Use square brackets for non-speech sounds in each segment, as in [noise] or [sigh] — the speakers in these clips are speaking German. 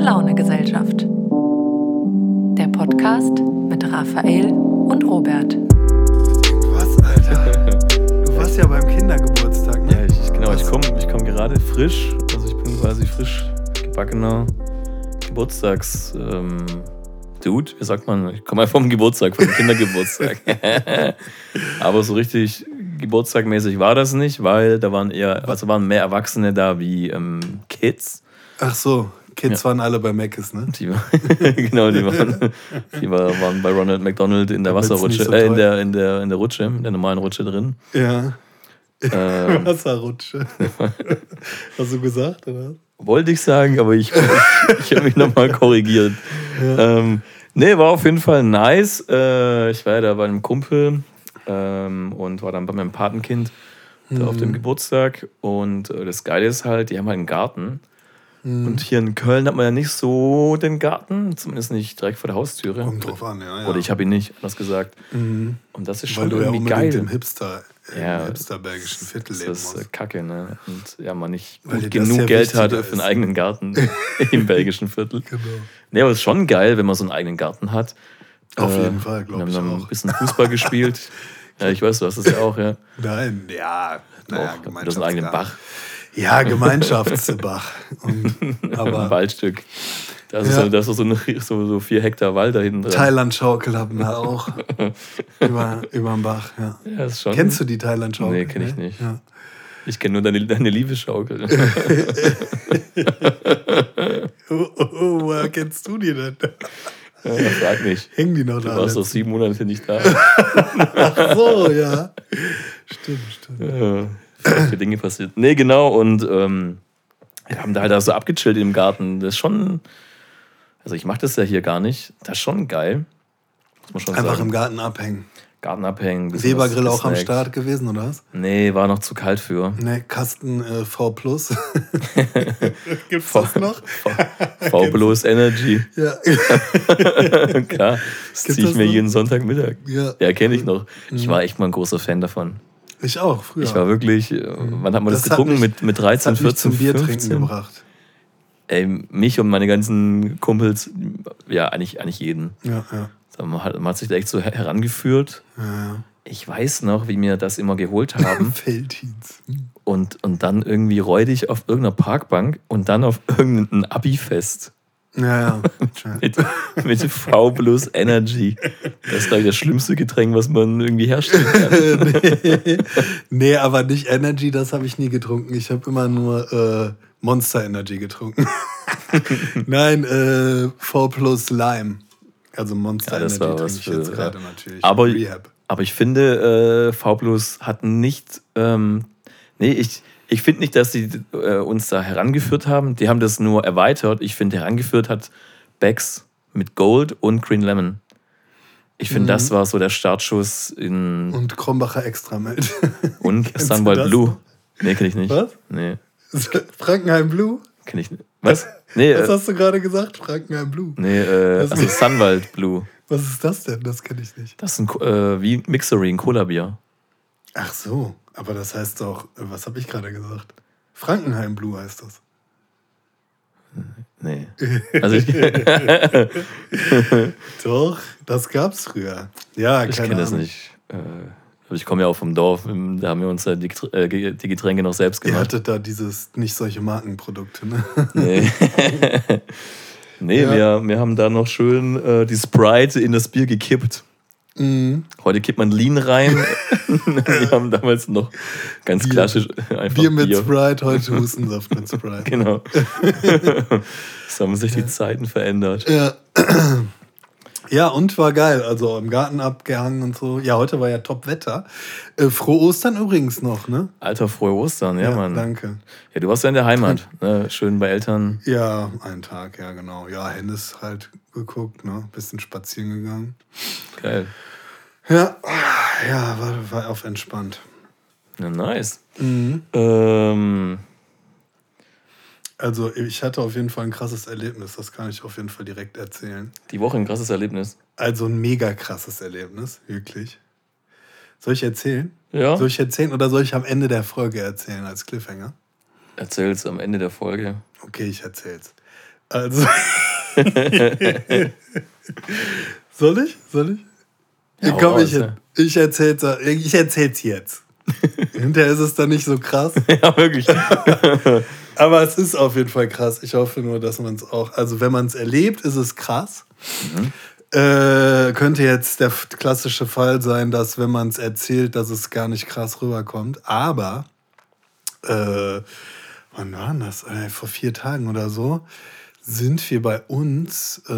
Gute Laune Gesellschaft. Der Podcast mit Raphael und Robert. Was, Alter? Du warst ja beim Kindergeburtstag, ne? Ja, ich, genau, ich komme ich komm gerade frisch, also ich bin quasi frisch gebackener Geburtstags... Ähm, Dude, wie sagt man? Ich komme ja vom Geburtstag, vom Kindergeburtstag. [laughs] Aber so richtig geburtstagmäßig war das nicht, weil da waren eher, also waren mehr Erwachsene da wie ähm, Kids. Ach so, Kids waren alle bei Mc's, ne? Die, [laughs] genau, die waren, die war, waren bei Ronald McDonald in der Damit's Wasserrutsche, so äh, in, der, in, der, in der Rutsche, in der normalen Rutsche drin. Ja. Ähm, [laughs] Wasserrutsche. [laughs] Hast du gesagt, oder? Wollte ich sagen, aber ich, ich, habe mich nochmal korrigiert. Ähm, nee, war auf jeden Fall nice. Äh, ich war ja da bei einem Kumpel ähm, und war dann bei meinem Patenkind da auf dem Geburtstag. Und äh, das Geile ist halt, die haben halt einen Garten. Und hier in Köln hat man ja nicht so den Garten, zumindest nicht direkt vor der Haustüre. Kommt drauf an, ja. ja. Oder ich habe ihn nicht, anders gesagt. Mhm. Und das ist Weil schon du ja irgendwie unbedingt geil. im Hipster, Ja, im hipster-belgischen Viertel das leben ist äh, musst. kacke, ne? Und ja, man nicht Weil das genug ja Geld hat für einen eigenen Garten [laughs] im belgischen Viertel. Genau. Nee, aber es ist schon geil, wenn man so einen eigenen Garten hat. Auf Äh, jeden Fall, glaub wir ich haben dann auch. ein bisschen Fußball gespielt. [laughs] Ja, ich weiß, du hast das ja auch, ja. Nein, ja. Naja, Auch, das ist ein eigener Gemeinschaftsgarten. Bach, Ja, Gemeinschaftsbach. Ein [laughs] Waldstück. Das ist, Ja. so, das ist so, eine, so, so vier Hektar Wald da hinten drin. Thailand-Schaukel haben wir [laughs] auch. über, überm Bach, ja. Ja, ist schon, Kennst du die Thailand-Schaukel? Nee, kenn ich nicht. Ja. Ich kenne nur deine, deine Liebesschaukel. [laughs] Oh, oh, oh, woher kennst du die denn? Ja, frag mich. Hängen die noch Du da? warst doch sieben Monate nicht da. Ach so, ja. Stimmt, stimmt. äh, schlechte Dinge passiert. Nee, genau. Und ähm, wir haben da halt auch so abgechillt im Garten. Das ist schon. Also, ich mache das ja hier gar nicht. Das ist schon geil. Muss man schon Einfach sagen. im Garten abhängen. Garten abhängen. Webergrill auch am. Start gewesen, oder was? Nee, war noch zu kalt für. Ne, Kasten äh, V Plus. [laughs] Gibt's [laughs] das noch? V bloß Energy. Ja. [laughs] Klar, das ziehe ich mir noch? jeden Sonntagmittag. ja. Ja, kenne ich noch. Ich Mhm. war echt mal ein großer Fan davon. Ich auch, früher. Ich war wirklich, äh, wann hat man das, Das getrunken? mich- mit, mit das 13, hat mich 14, zum Bier trinken 15? gebracht. Ey, mich und meine ganzen Kumpels, ja, eigentlich, eigentlich jeden. Ja, ja. Man hat, man hat sich da echt so her- herangeführt. ja, Ich weiß noch, wie wir das immer geholt ja. haben [laughs] Felddienst. und, und dann irgendwie räudig auf irgendeiner Parkbank und dann auf irgendein Abi-Fest Ja, ja. mit, mit V plus Energy. Das ist, glaube ich, das schlimmste Getränk, was man irgendwie herstellen kann. [laughs] nee, nee, aber nicht Energy, das habe ich nie getrunken. Ich habe immer nur äh, Monster Energy getrunken. [laughs] Nein, äh, V plus Lime. Also Monster Ja, das Energy war trinke was ich für- jetzt ja. gerade natürlich. Aber- Rehab. Aber ich finde, äh, V Plus hat nicht. Ähm, nee, ich, ich finde nicht, dass sie äh, uns da herangeführt haben. Die haben das nur erweitert. Ich finde, herangeführt hat Becks mit Gold und Green Lemon. Ich finde, Mhm. das war so der Startschuss in. Und Krombacher Extramelt. [laughs] Und das? Blue. Nee, kenne ich nicht. Was? Nee, [laughs] Frankenheim Blue? kenne ich nicht. Was? Nee, Was äh, hast du gerade gesagt? Frankenheim Blue. nee äh, also Sunwald Blue. Was ist das denn? Das kenne ich nicht. Das ist ein, äh, wie Mixery, ein Cola-Bier. Ach so, aber das heißt doch, äh, was habe ich gerade gesagt? Frankenheim Blue heißt das. Nee. [laughs] Also ich, [laughs] Doch, das gab's früher. Ja, Ich keine kenne das Ahnung. nicht. Äh, aber ich komme ja auch vom Dorf. Da haben wir uns die, äh, die Getränke noch selbst Ihr gemacht. hattet da dieses, nicht solche Markenprodukte, ne? Nee, [laughs] nee Ja. wir, wir haben da noch schön äh, die Sprite in das Bier gekippt. Mhm. Heute kippt man Lean rein. [laughs] [laughs] wir haben damals noch ganz Bier. klassisch einfach Bier mit Sprite, heute [laughs] Hustensaft mit Sprite. Genau. so haben sich die Zeiten verändert. Ja. [clears throat] ja, und war geil. Also im Garten abgehangen und so. Ja, heute war ja Top-Wetter. Äh, frohe Ostern übrigens noch, ne? Alter, frohe Ostern, ja, Mann. Danke. Ja, du warst ja in der Heimat. Ne? Schön bei Eltern. Ja, einen Tag, ja, genau. Ja, Hennes halt geguckt, ne? Bisschen spazieren gegangen. Geil. Ja, ja, war, war auf entspannt. Ja, nice. Mhm. Ähm, Also, ich hatte auf jeden Fall ein krasses Erlebnis, das kann ich auf jeden Fall direkt erzählen. die Woche ein krasses Erlebnis. Also ein mega krasses Erlebnis, wirklich. Soll ich erzählen? Ja. Soll ich erzählen oder soll ich am Ende der Folge erzählen als Cliffhanger? Erzähl's am Ende der Folge. Okay, ich erzähl's. Also. [laughs] Soll ich? Soll ich? Ja, Komm, hau ich, raus, ich erzähl's, ich erzähl's jetzt. [laughs] Hinterher ist es dann nicht so krass. [laughs] ja, wirklich. [laughs] Aber es ist auf jeden Fall krass. Ich hoffe nur, dass man es auch. Also, wenn man es erlebt, ist es krass. Äh, könnte jetzt der klassische Fall sein, dass, wenn man es erzählt, dass es gar nicht krass rüberkommt. Aber, äh, wann war das? Äh, vor vier Tagen oder so sind wir bei uns. Äh,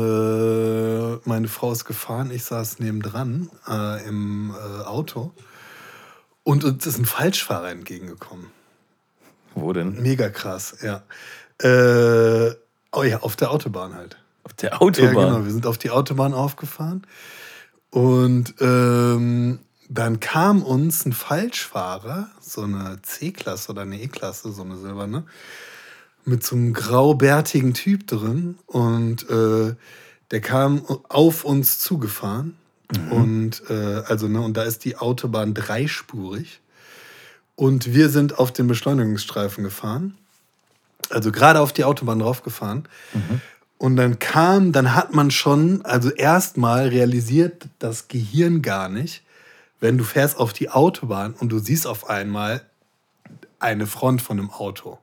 meine Frau ist gefahren, ich saß nebendran äh, im äh, Auto. Und uns ist ein Falschfahrer entgegengekommen. Wo denn? Mega krass, ja. Äh, oh ja, auf der Autobahn halt. Auf der Ja, Autobahn. genau. Wir sind auf die Autobahn aufgefahren. Und ähm, dann kam uns ein Falschfahrer, so eine C-Klasse oder eine E-Klasse, so eine silberne, mit so einem graubärtigen Typ drin. Und äh, der kam auf uns zugefahren. Und äh, also, ne, und da ist die Autobahn dreispurig. Und wir sind auf den Beschleunigungsstreifen gefahren. Also gerade auf die Autobahn draufgefahren. Und dann kam, dann hat man schon, also erstmal realisiert das Gehirn gar nicht, wenn du fährst auf die Autobahn und du siehst auf einmal eine Front von einem Auto.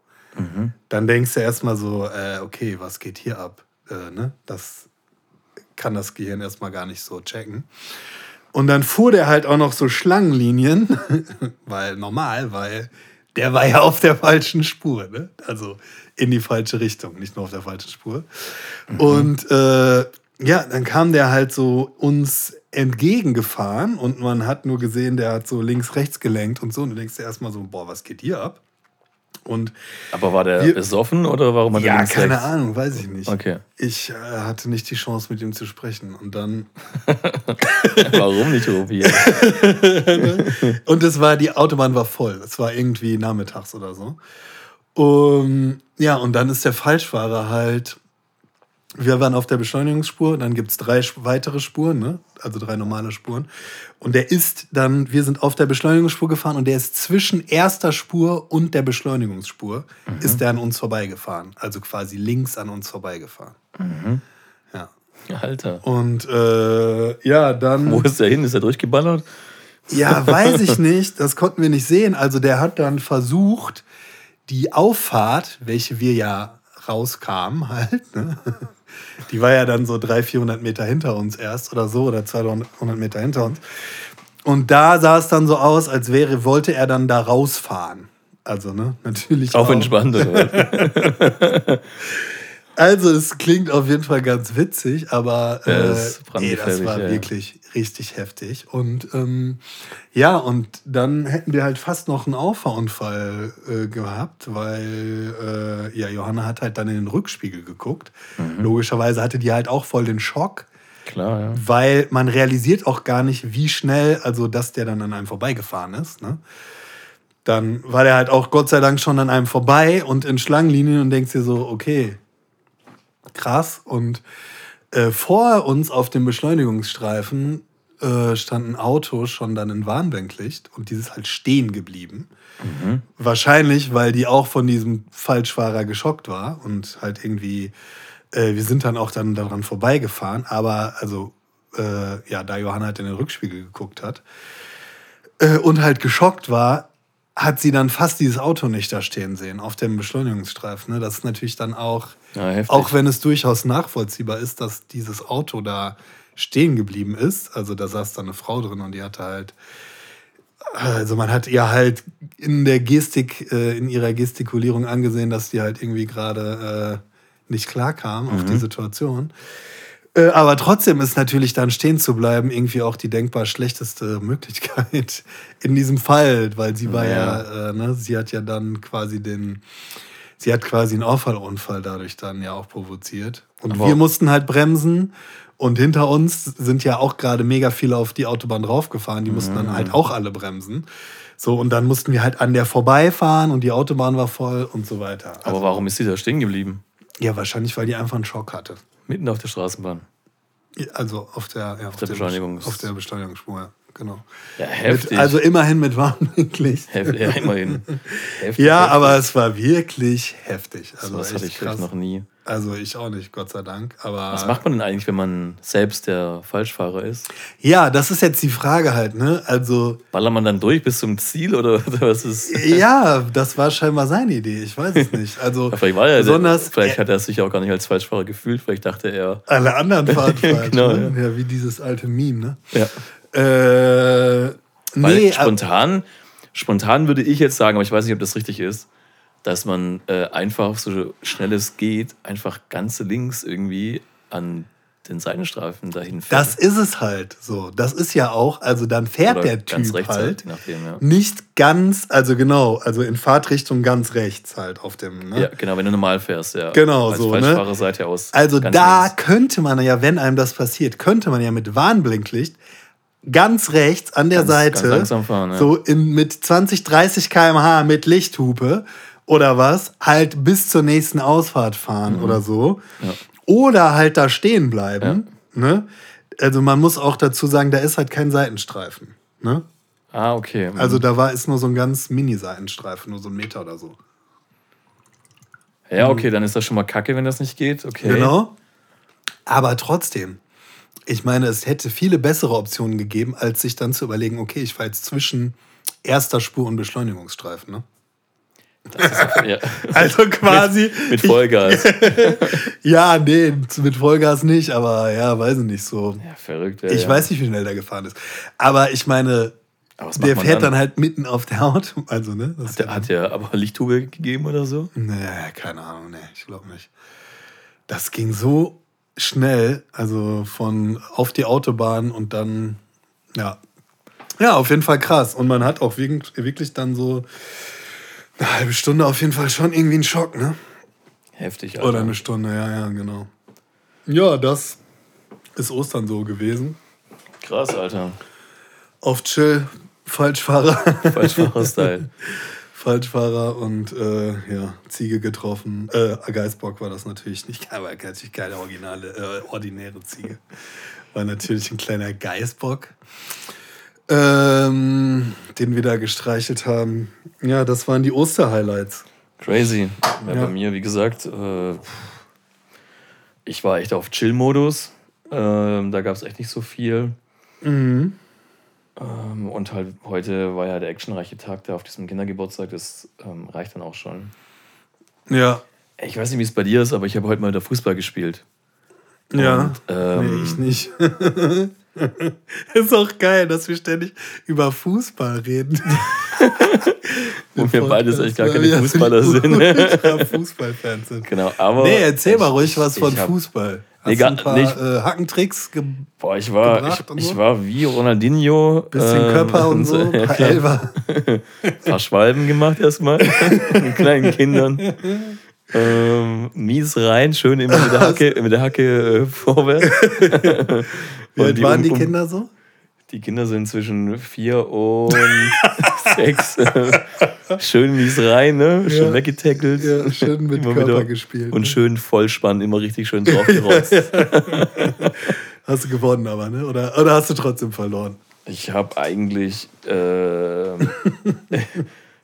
Dann denkst du erstmal so, äh, okay, was geht hier ab? Äh, ne? Das kann das Gehirn erstmal gar nicht so checken. Und dann fuhr der halt auch noch so Schlangenlinien, [laughs] weil normal, weil der war ja auf der falschen Spur, ne? Also in die falsche Richtung, nicht nur auf der falschen Spur. Und äh, ja, dann kam der halt so uns entgegengefahren und man hat nur gesehen, der hat so links, rechts gelenkt und so. Und du denkst dir erstmal so, boah, was geht hier ab? Und Aber war der Wir- besoffen oder warum hat er ja, keine rechts? Ahnung, weiß ich nicht. Okay. Ich äh, hatte nicht die Chance, mit ihm zu sprechen. Und dann [laughs] Warum nicht, Rupi? [laughs] Und es war, die Autobahn war voll. Es war irgendwie nachmittags oder so. Um, ja, und dann ist der Falschfahrer halt. Wir waren auf der Beschleunigungsspur, dann gibt es drei weitere Spuren, ne? also drei normale Spuren. Und der ist dann, wir sind auf der Beschleunigungsspur gefahren und der ist zwischen erster Spur und der Beschleunigungsspur, ist der an uns vorbeigefahren. Also quasi links an uns vorbeigefahren. Ja. Alter. Und äh, ja, dann. Wo ist der hin? Ist er durchgeballert? Ja, weiß ich nicht. Das konnten wir nicht sehen. Also der hat dann versucht, die Auffahrt, welche wir ja rauskamen halt, ne? Die war ja dann so 300, 400 Meter hinter uns erst oder so oder 200 Meter hinter uns. Und da sah es dann so aus, als wäre, wollte er dann da rausfahren. Also, ne, natürlich. Auf auch. entspannt, oder? [laughs] Also, es klingt auf jeden Fall ganz witzig, aber äh, ey, das war ja. wirklich richtig heftig. Und ähm, ja, und dann hätten wir halt fast noch einen Auffahrunfall äh, gehabt, weil äh, ja, Johanna hat halt dann in den Rückspiegel geguckt. Mhm. Logischerweise hatte die halt auch voll den Schock, Klar, ja. weil man realisiert auch gar nicht, wie schnell, also dass der dann an einem vorbeigefahren ist. Ne? Dann war der halt auch Gott sei Dank schon an einem vorbei und in Schlangenlinien und denkst dir so, okay, krass. Und äh, vor uns auf dem Beschleunigungsstreifen äh, stand ein Auto schon dann in Warnblinklicht und dieses halt stehen geblieben. Wahrscheinlich, weil die auch von diesem Falschfahrer geschockt war und halt irgendwie, äh, wir sind dann auch dann daran vorbeigefahren, aber also, äh, ja, da Johanna halt in den Rückspiegel geguckt hat äh, und halt geschockt war, hat sie dann fast dieses Auto nicht da stehen sehen auf dem Beschleunigungsstreifen. Ne? Das ist natürlich dann auch, Ja, auch wenn es durchaus nachvollziehbar ist, dass dieses Auto da stehen geblieben ist. Also da saß da eine Frau drin und die hatte halt, also man hat ihr halt in der Gestik, äh, in ihrer Gestikulierung angesehen, dass die halt irgendwie gerade äh, nicht klar kam auf die Situation. Äh, aber trotzdem ist natürlich dann stehen zu bleiben irgendwie auch die denkbar schlechteste Möglichkeit [laughs] in diesem Fall, weil sie war ja, Ja. äh, ne, sie hat ja dann quasi den, sie hat quasi einen Auffallunfall dadurch dann ja auch provoziert. Und Aber- wir mussten halt bremsen und hinter uns sind ja auch gerade mega viele auf die Autobahn draufgefahren, die mussten Mhm. dann halt auch alle bremsen. So, und dann mussten wir halt an der vorbeifahren und die Autobahn war voll und so weiter. Aber Also, warum ist sie da stehen geblieben? ja, wahrscheinlich, weil die einfach einen Schock hatte. Mitten auf der Straßenbahn. Also auf der, ja, auf der Beschleunigungs- Auf der Beschleunigungsspur, ja, genau. Ja, Mit, heftig. also immerhin mit Warnblinklicht. [laughs] Hef ja, immerhin. [laughs] Heftig, Ja, heftig. aber es war wirklich heftig. Also Sowas echt hatte ich krass. noch nie. Also ich auch nicht, Gott sei Dank. Aber Was macht man denn eigentlich, wenn man selbst der Falschfahrer ist? ja, das ist jetzt die Frage halt, ne? Also Ballert man dann durch bis zum Ziel oder, oder [laughs] was ist? ja, das war scheinbar seine Idee. Ich weiß es nicht. Also Ja, vielleicht war er, besonders vielleicht hat er sich auch gar nicht als Falschfahrer gefühlt. Vielleicht dachte er, alle anderen fahren falsch. Genau, ne? ja. wie dieses alte Meme, ja. Äh, Weil nee, spontan, spontan würde ich jetzt sagen, aber ich weiß nicht, ob das richtig ist, dass man äh, einfach so schnell es geht, einfach ganz links irgendwie an den Seitenstreifen dahin fährt. das ist es halt so. Das ist ja auch, also dann fährt Oder der ganz Typ rechts halt je nachdem, ja. nicht ganz, also genau, also in Fahrtrichtung ganz rechts halt auf dem, ne? Ja, genau, wenn du normal fährst, ja. Genau, Als so, ne? Falschfahrerseite aus. Also da links. könnte man ja, wenn einem das passiert, könnte man ja mit Warnblinklicht ganz rechts an der Ganz- Seite, ganz fahren, ja. so in, mit 20, 30 km/h mit Lichthupe oder was, halt bis zur nächsten Ausfahrt fahren oder so. Mhm. Ja. Oder halt da stehen bleiben. Ne? Also man muss auch dazu sagen, da ist halt kein Seitenstreifen. Ne? Ah, okay. Also da war ist nur so ein ganz Mini-Seitenstreifen, nur so ein Meter oder so. ja, okay, dann ist das schon mal kacke, wenn das nicht geht. Okay. Genau. Aber trotzdem, ich meine, es hätte viele bessere Optionen gegeben, als sich dann zu überlegen, okay, ich fahre jetzt zwischen erster Spur und Beschleunigungsstreifen. Ne? Auch, ja. [laughs] Also quasi. Mit Vollgas. [laughs] ja, nee, mit Vollgas nicht, aber ja, weiß ich nicht so. Ja, verrückt. Ja, Ich ja. weiß nicht, wie schnell der gefahren ist. Aber ich meine, Aber der fährt dann? halt mitten auf der Haut. Also, ne? Das ist Der, hat der aber Lichthube gegeben oder so? Nee, keine Ahnung, nee, ich glaube nicht. Das ging so schnell, also von auf die Autobahn und dann, ja. Ja, auf jeden Fall krass. Und man hat auch wirklich, dann so eine halbe Stunde auf jeden Fall schon irgendwie einen Schock, ne? Heftig, Alter. Oder eine Stunde, ja, ja, genau. Ja, das ist Ostern so gewesen. Krass, Alter. Auf Chill, Falschfahrer. Falschfahrer-Style. [laughs] Falschfahrer und äh, ja, Ziege getroffen. Äh, Geißbock war das natürlich nicht, [laughs] aber natürlich keine originale, äh, ordinäre Ziege. War natürlich ein kleiner Geißbock, ähm, den wir da gestreichelt haben. Ja, das waren die Osterhighlights. Crazy. Ja, Ja. Bei mir, wie gesagt, äh, ich war echt auf Chill-Modus. Ähm, da gab es echt nicht so viel. Mhm. Ähm, und halt heute war ja der actionreiche Tag da auf diesem Kindergeburtstag. Das ähm, reicht dann auch schon. Ja, Ich weiß nicht, wie es bei dir ist, aber ich habe heute mal wieder Fußball gespielt. ja. Und, ähm, nee, ich nicht. [laughs] ist auch geil, dass wir ständig über Fußball reden. [laughs] Und wir beides echt gar keine Fußballer [laughs] sind. Fußballfans sind. Genau, aber. Nee, erzähl mal ich- ruhig was von ich hab- Fußball. Hast gar ein paar nicht. äh, Hackentricks? Ge Boah, ich war, ich, und ich so? war wie Ronaldinho. bisschen ähm, Körper und [laughs] so, ja, ein paar klar. Elfer. Ein [laughs] paar Schwalben gemacht erstmal. [laughs] mit kleinen Kindern. Ähm, mies rein, schön immer mit der Hacke, mit der Hacke äh, vorwärts. Wie alt waren die um- Kinder so? Die Kinder sind zwischen vier und sechs. [laughs] schön mies rein, ne? Schön Ja. weggetackelt. Ja, schön mit Immer Körper wieder. gespielt. Und ne? schön Vollspann, immer richtig schön draufgerotzt. [laughs] Hast du gewonnen aber, ne? Oder, oder hast du trotzdem verloren? Ich habe eigentlich, ähm,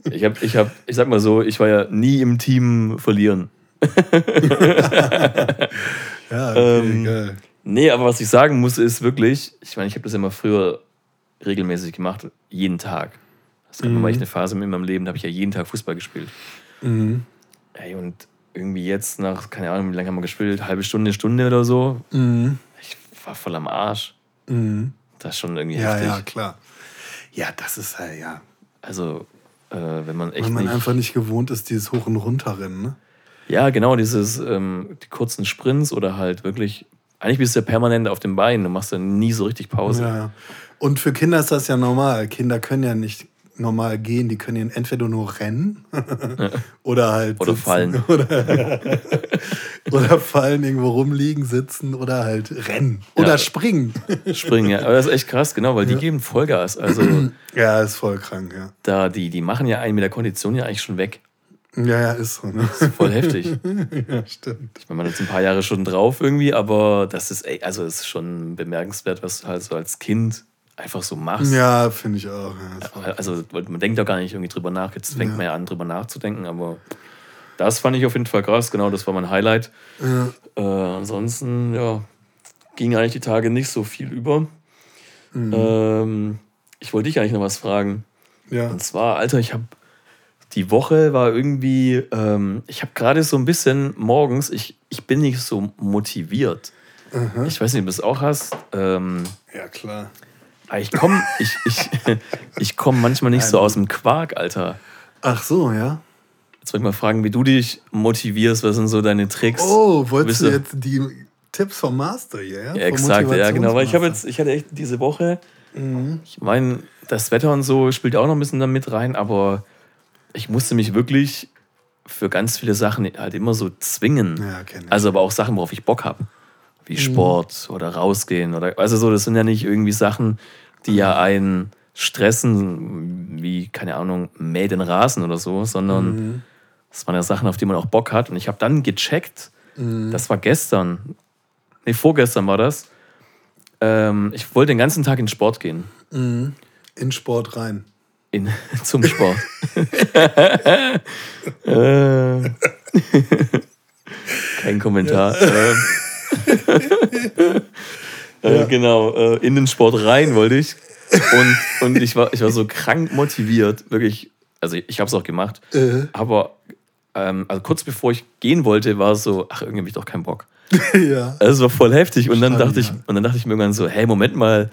ich habe, ich habe, ich sag mal so, ich war ja nie im Team verlieren. [laughs] Ja, okay, Ähm, geil. Nee, aber was ich sagen muss, ist wirklich, ich meine, ich habe das ja immer früher regelmäßig gemacht, jeden Tag. Das gab mal echt eine Phase in meinem Leben, da habe ich ja jeden Tag Fußball gespielt. Mhm. Ey, und irgendwie jetzt nach, keine Ahnung, wie lange haben wir gespielt, halbe Stunde, Stunde oder so, Mhm. ich war voll am Arsch. Mhm. Das ist schon irgendwie Ja, heftig. ja, klar. Ja, das ist halt, ja. Also, äh, wenn man echt Weil man nicht... einfach nicht gewohnt ist, dieses Hoch- und Runterrennen, ne? Ja, genau, dieses, ähm, die kurzen Sprints oder halt wirklich, eigentlich bist du ja permanent auf dem Bein, du machst dann nie so richtig Pause. Ja, ja. Und für Kinder ist das ja normal. Kinder können ja nicht normal gehen, die können entweder nur rennen [laughs] oder halt Oder sitzen. fallen. [laughs] Oder, oder fallen, irgendwo rumliegen, sitzen oder halt rennen. Oder Ja. springen. Springen, ja. Aber das ist echt krass, genau, weil die geben Vollgas. Also [clears throat] Ja, ist voll krank, ja. da, die, die machen ja einen mit der Kondition ja eigentlich schon weg. Ja, ja, ist so, ne? Voll heftig. [laughs] ja, stimmt. Ich meine, man jetzt ein paar Jahre schon drauf irgendwie, aber das ist, also das ist schon bemerkenswert, was du halt so als Kind einfach so machst. Ja, finde ich auch. Ja. Also man denkt doch gar nicht irgendwie drüber nach. Jetzt fängt Ja. man ja an, drüber nachzudenken, aber Das fand ich auf jeden Fall krass, genau, das war mein Highlight. Ja. Äh, ansonsten, ja, ging eigentlich die Tage nicht so viel über. Mhm. Ähm, ich wollte dich eigentlich noch was fragen. Ja. Und zwar, Alter, ich habe die Woche war irgendwie, ähm, ich habe gerade so ein bisschen morgens, ich, ich bin nicht so motiviert. Ich weiß nicht, ob du es auch hast. Ähm, ja, klar. Aber ich komme ich, ich, [laughs] ich komm manchmal nicht so aus dem Quark, Alter. Ach so, ja. Jetzt wollte ich mal fragen, wie du dich motivierst, was sind so deine Tricks? Oh, wolltest du jetzt die Tipps vom Master hier, ja? Ja, exakt, ja, genau. Weil ich habe jetzt, ich hatte echt diese Woche, Mhm. ich meine, das Wetter und so spielt auch noch ein bisschen da mit rein, aber ich musste mich wirklich für ganz viele Sachen halt immer so zwingen. Ja. Also aber auch Sachen, worauf ich Bock habe. Wie Sport oder rausgehen oder also so, das sind ja nicht irgendwie Sachen, die ja einen stressen, wie, keine Ahnung, mäh den Rasen oder so, sondern das waren ja Sachen, auf die man auch Bock hat. Und ich habe dann gecheckt, das war gestern, nee, vorgestern war das. Ähm, ich wollte den ganzen Tag in Sport gehen. In Sport rein. In, [laughs] zum Sport. [laughs] äh, [laughs] kein Kommentar. Ähm, äh, genau, äh, in den Sport rein wollte ich. Und, und ich, war, ich war so krank motiviert, wirklich. Also ich habe es auch gemacht. Äh. Aber ähm, also kurz bevor ich gehen wollte, war es so, ach, irgendwie habe ich doch keinen Bock. [laughs] ja. Also es war voll heftig. Und dann dachte ich, ja. und dann dachte ich mir irgendwann so, hey, Moment mal,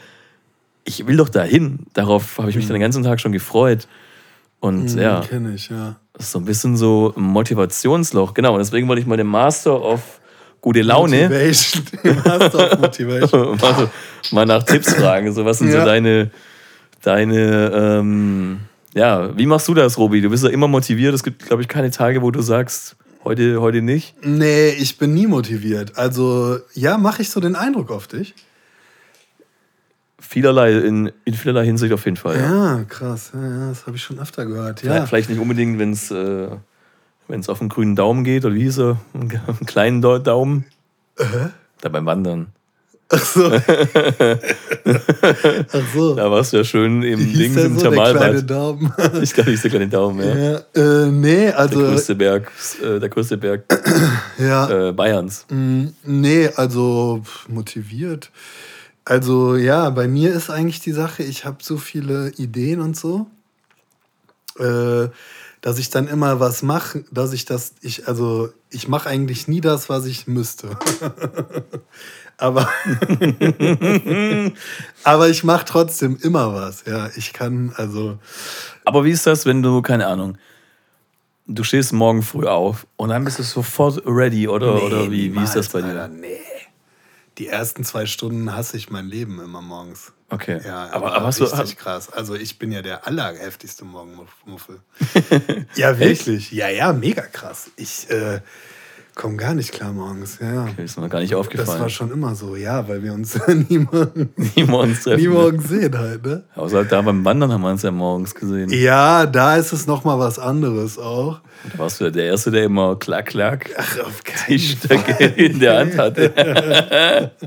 ich will doch dahin. Darauf habe ich mich dann den ganzen Tag schon gefreut. Und ja, Kenne ich, ja. das ist so ein bisschen so ein Motivationsloch. Genau, und deswegen wollte ich mal den Master of gute Laune Motivation. [laughs] Master Motivation. [laughs] mal, mal nach Tipps fragen. So, was sind Ja. so deine, deine, ähm, ja, wie machst du das, Robi? Du bist ja immer motiviert. Es gibt, glaube ich, keine Tage, wo du sagst, heute, heute nicht. Nee, ich bin nie motiviert. Also, ja, mache ich so den Eindruck auf dich? Vielerlei, in, in vielerlei Hinsicht auf jeden Fall. Ja. Ja, krass. Ja, das habe ich schon öfter gehört. Vielleicht, Ja. vielleicht nicht unbedingt, wenn es äh, wenn's auf den grünen Daumen geht, oder wie hieß er? Einen kleinen Da- Daumen. Da beim Wandern. Ach so. [laughs] Ach so. Da warst du ja schön im hieß Dings der im so, der kleine Thermalbad. Daumen? [laughs] Ich glaube, ich der kleine Daumen, ja. ja, äh, nee, Der also, größte Berg, äh, der größte Berg [clears throat] ja, äh, Bayerns. Mm, Nee, also motiviert. Also ja, bei mir ist eigentlich die Sache, ich habe so viele Ideen und so, äh, dass ich dann immer was mache, dass ich das, ich, also ich mache eigentlich nie das, was ich müsste. [laughs] aber, [laughs] aber ich mache trotzdem immer was. Ja, ich kann, also, Aber wie ist das, wenn du, keine Ahnung, du stehst morgen früh auf und dann bist du sofort ready, oder, oder wie, wie ist das bei dir? Alter, nee. Die ersten zwei Stunden hasse ich mein Leben immer morgens. Okay. Ja, aber, aber, aber hast du, richtig krass. Also ich bin ja der allerheftigste Morgenmuffel. [laughs] ja, wirklich. Ja, ja, mega krass. Ich äh, komme gar nicht klar morgens. Ja, ja. ist mir gar nicht Das aufgefallen. war schon immer so, ja, weil wir uns nie, morgen, nie morgens treffen. nie ne? morgens sehen halt, ne? Außer da beim Wandern haben wir uns ja morgens gesehen. Ja, da ist es nochmal was anderes auch. Da warst du der Erste, der immer klack, klack Ach, auf die Stöcke in der Hand hatte. [laughs]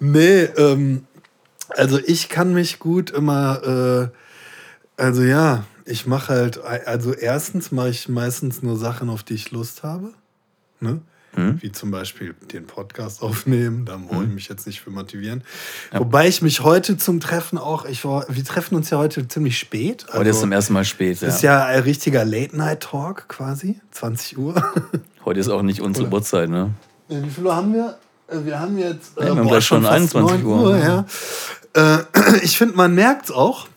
Nee, ähm, also ich kann mich gut immer, äh, also ja, ich mache halt, also erstens mache ich meistens nur Sachen, auf die ich Lust habe. Ne? Wie zum Beispiel den Podcast aufnehmen, da wollte ich mich jetzt nicht für motivieren. Wobei ich mich heute zum Treffen auch, ich war, wir treffen uns ja heute ziemlich spät. Also, Heute ist zum ersten Mal spät. Ja. ist ja ein richtiger Late-Night-Talk quasi, 20 Uhr. [laughs] Heute ist auch nicht unsere Uhrzeit, ne? Äh, Wie viel Uhr haben wir? Äh, Wir haben jetzt äh, Ja, wir haben gleich schon fast 21 9 Uhr. ja. Äh, [clears throat] ich finde, man merkt es auch.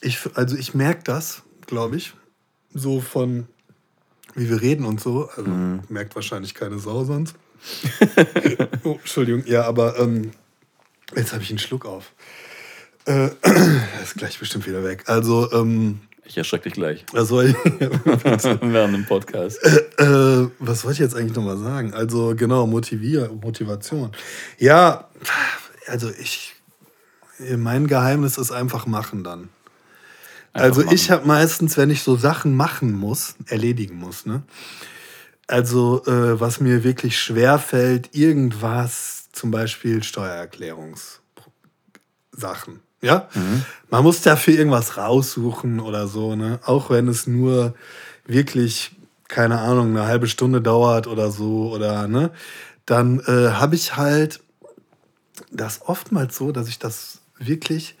Ich, also ich merke das, glaube ich, so von wie wir reden und so. Also Mhm. merkt wahrscheinlich keine Sau sonst. [laughs] oh, Entschuldigung. Ja, aber ähm, jetzt habe ich einen Schluck auf. Äh, [clears throat] ist gleich bestimmt wieder weg. Also, ähm, Ich erschrecke dich gleich. was soll ich, [laughs] [laughs] Während dem Podcast. äh, was wollte ich jetzt eigentlich nochmal sagen? Also genau, Motivier, Motivation. Ja, also ich, mein Geheimnis ist einfach machen dann. also machen. ich habe meistens, wenn ich so Sachen machen muss, erledigen muss, ne? Also äh, was mir wirklich schwer fällt, irgendwas, zum Beispiel Steuererklärungssachen. Ja, man muss dafür irgendwas raussuchen oder so, ne? Auch wenn es nur wirklich keine Ahnung, eine halbe Stunde dauert oder so oder ne, dann äh, habe ich halt das oftmals so, dass ich das wirklich,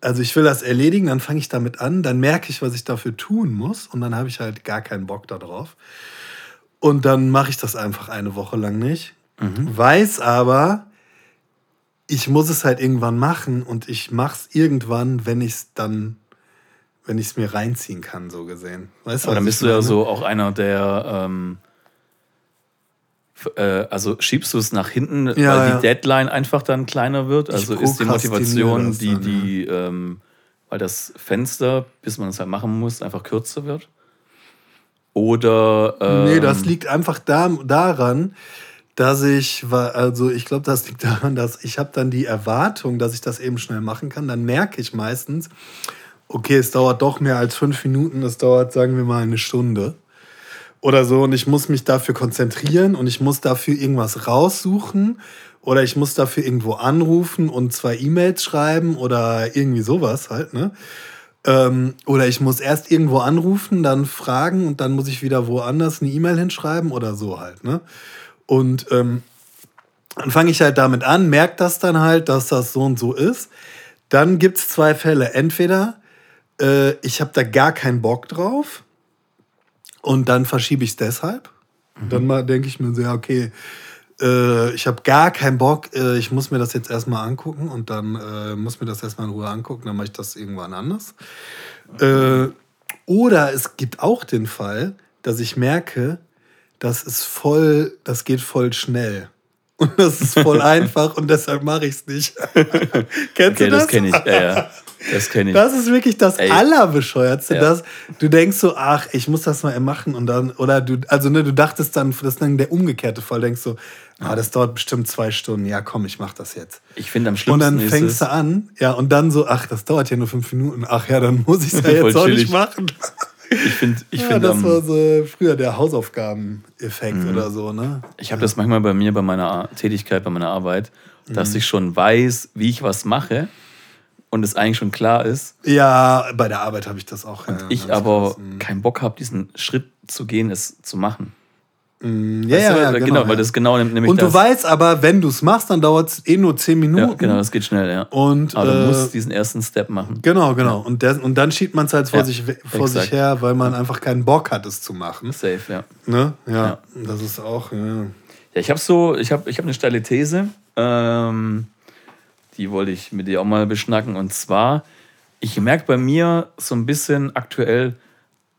also ich will das erledigen, dann fange ich damit an, dann merke ich, was ich dafür tun muss und dann habe ich halt gar keinen Bock darauf. Und dann mache ich das einfach eine Woche lang nicht. Weiß aber, ich muss es halt irgendwann machen und ich mache es irgendwann, wenn ich es dann, wenn ich es mir reinziehen kann, so gesehen. Weißt Aber was dann bist du ja so auch einer, der. Ähm, äh, also schiebst du es nach hinten, Ja, weil ja. die Deadline einfach dann kleiner wird? Also ist die Motivation, die, dann, die, ähm, weil das Fenster, bis man es halt machen muss, einfach kürzer wird? Oder. Ähm, Nee, das liegt einfach da, daran, dass ich, war- also ich glaube, das liegt daran, dass ich habe dann die Erwartung, dass ich das eben schnell machen kann. Dann merke ich meistens, okay, es dauert doch mehr als fünf Minuten, es dauert, sagen wir mal, eine Stunde oder so und ich muss mich dafür konzentrieren und ich muss dafür irgendwas raussuchen oder ich muss dafür irgendwo anrufen und zwei E-Mails schreiben oder irgendwie sowas halt, ne? Ähm, oder ich muss erst irgendwo anrufen, dann fragen und dann muss ich wieder woanders eine E-Mail hinschreiben oder so halt, ne? Und ähm, dann fange ich halt damit an, merke das dann halt, dass das so und so ist. Dann gibt es zwei Fälle. Entweder äh, ich habe da gar keinen Bock drauf und dann verschiebe ich es deshalb. Dann mal denke ich mir so, ja, okay, äh, ich habe gar keinen Bock, äh, ich muss mir das jetzt erstmal angucken und dann äh, muss mir das erstmal in Ruhe angucken, dann mache ich das irgendwann anders. Äh, oder es gibt auch den Fall, dass ich merke, das ist voll, das geht voll schnell. Und das ist voll [laughs] einfach und deshalb mache ich es nicht. [laughs] Kennst Okay, du das? das kenne ich. Ja, ja. Das kenne ich. Das ist wirklich das Ey. Allerbescheuertste, Ja. dass du denkst so, ach, ich muss das mal machen und dann, oder du, also ne, du dachtest dann, das ist dann der umgekehrte Fall, denkst so, ah, das dauert bestimmt zwei Stunden, ja komm, ich mach das jetzt. Ich finde am Und schlimmsten dann ist fängst du an, ja, und dann so, ach, das dauert ja nur fünf Minuten, ach ja, dann muss ich es [laughs] ja jetzt auch chillig. nicht machen. ich finde, ich ja, finde das am- war so früher der Hausaufgaben-Effekt Mhm. oder so, ne? Ich habe das manchmal bei mir, bei meiner Tätigkeit, bei meiner Arbeit, dass Mhm. ich schon weiß, wie ich was mache und es eigentlich schon klar ist. Ja, bei der Arbeit habe ich das auch. ja, Ich aber krass. Mhm. keinen Bock habe, diesen Schritt zu gehen, es zu machen. Mm, Ja, ja, du? ja, genau, genau, weil ja. das genau nämlich Und das. du weißt aber, wenn du es machst, dann dauert es eh nur zehn Minuten. ja, genau, das geht schnell, ja. Und, aber du äh, musst diesen ersten Step machen. Genau, genau. Und, der, und dann schiebt man es halt vor, sich, vor sich her, weil man einfach keinen Bock hat, es zu machen. Safe, ja. Ne? Ja, das ist auch, ja. Ja, ich habe so, ich habe ich hab eine steile These, ähm, die wollte ich mit dir auch mal beschnacken. Und zwar, ich merke bei mir so ein bisschen aktuell,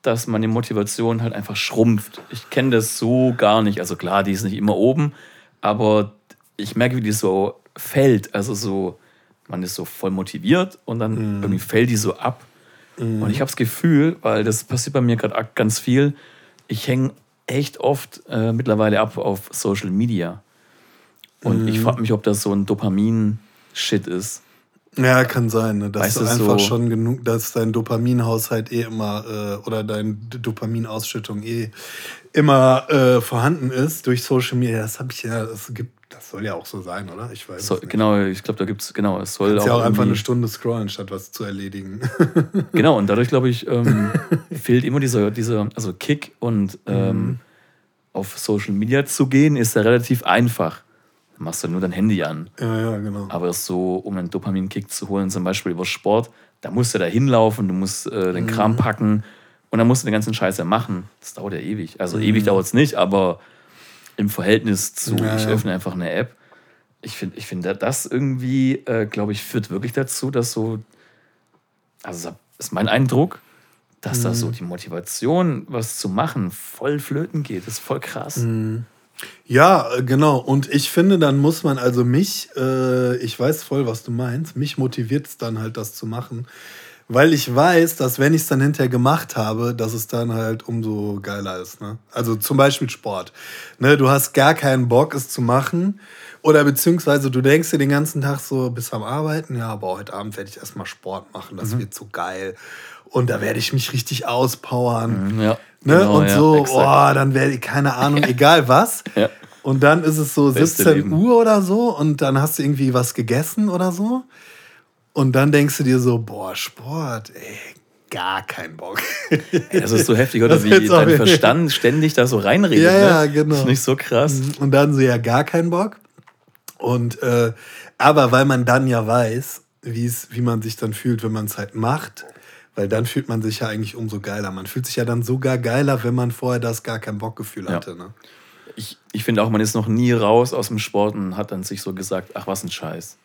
dass meine Motivation halt einfach schrumpft. Ich kenne das so gar nicht. Also klar, die ist nicht immer oben, aber ich merke, wie die so fällt. Also so, man ist so voll motiviert und dann irgendwie fällt die so ab. Und ich habe das Gefühl, weil das passiert bei mir gerade ganz viel, ich hänge echt oft äh, mittlerweile ab auf Social Media. Und ich frage mich, ob das so ein Dopamin-Shit ist. Ja, kann sein, ne? dass Weißt du einfach so- schon genug, dass dein Dopaminhaushalt eh immer äh, oder deine Dopaminausschüttung eh immer äh, vorhanden ist durch Social Media. Das habe ich ja, das gibt, das soll ja auch so sein, oder? Ich weiß. So, genau, ich glaube, da gibt es, genau, es soll Kannst auch. ja auch einfach eine Stunde scrollen, statt was zu erledigen. [laughs] [laughs] Genau, und dadurch, glaube ich, ähm, fehlt immer dieser, dieser also Kick und ähm, auf Social Media zu gehen, ist ja relativ einfach. Machst du nur dein Handy an. ja, ja, genau. Aber so, um einen Dopamin-Kick zu holen, zum Beispiel über Sport, da musst du da hinlaufen, du musst äh, Mhm. den Kram packen und dann musst du den ganzen Scheiß ja machen. Das dauert ja ewig. Also Mhm. ewig dauert es nicht, aber im Verhältnis zu, Ja, ich ja. öffne einfach eine App, ich finde, ich find, das irgendwie, äh, glaube ich, führt wirklich dazu, dass so, also das ist mein Eindruck, dass da Mhm. so die Motivation, was zu machen, voll flöten geht. Das ist voll krass. Mhm. Ja, äh, genau. Und ich finde, dann muss man also mich, äh, ich weiß voll, was du meinst, mich motiviert es dann halt, das zu machen. Weil ich weiß, dass wenn ich es dann hinterher gemacht habe, dass es dann halt umso geiler ist. Ne? Also zum Beispiel Sport. Ne, du hast gar keinen Bock, es zu machen. Oder beziehungsweise du denkst dir den ganzen Tag so, bis am Arbeiten, ja, aber heute Abend werde ich erstmal Sport machen, das Mhm. wird so geil. Und da werde ich mich richtig auspowern. Ja, Ne? genau, und ja, so, exakt. oh, dann werde ich, keine Ahnung, [laughs] egal was. Ja. Und dann ist es so Beste 17 Leben. Uhr oder so und dann hast du irgendwie was gegessen oder so. Und dann denkst du dir so, boah, Sport, ey, gar keinen Bock. Ey, das ist so heftig, oder? Das Wie dein Verstand ständig da so reinredet. Ja, ne? ja, genau. Das ist nicht so krass. Und dann so, ja, gar keinen Bock. Und, äh, aber weil man dann ja weiß, wie man sich dann fühlt, wenn man es halt macht, weil dann fühlt man sich ja eigentlich umso geiler. Man fühlt sich ja dann sogar geiler, wenn man vorher das gar kein Bockgefühl Ja. hatte. Ne? Ich, ich finde auch, man ist noch nie raus aus dem Sport und hat dann sich so gesagt, ach, was ein Scheiß.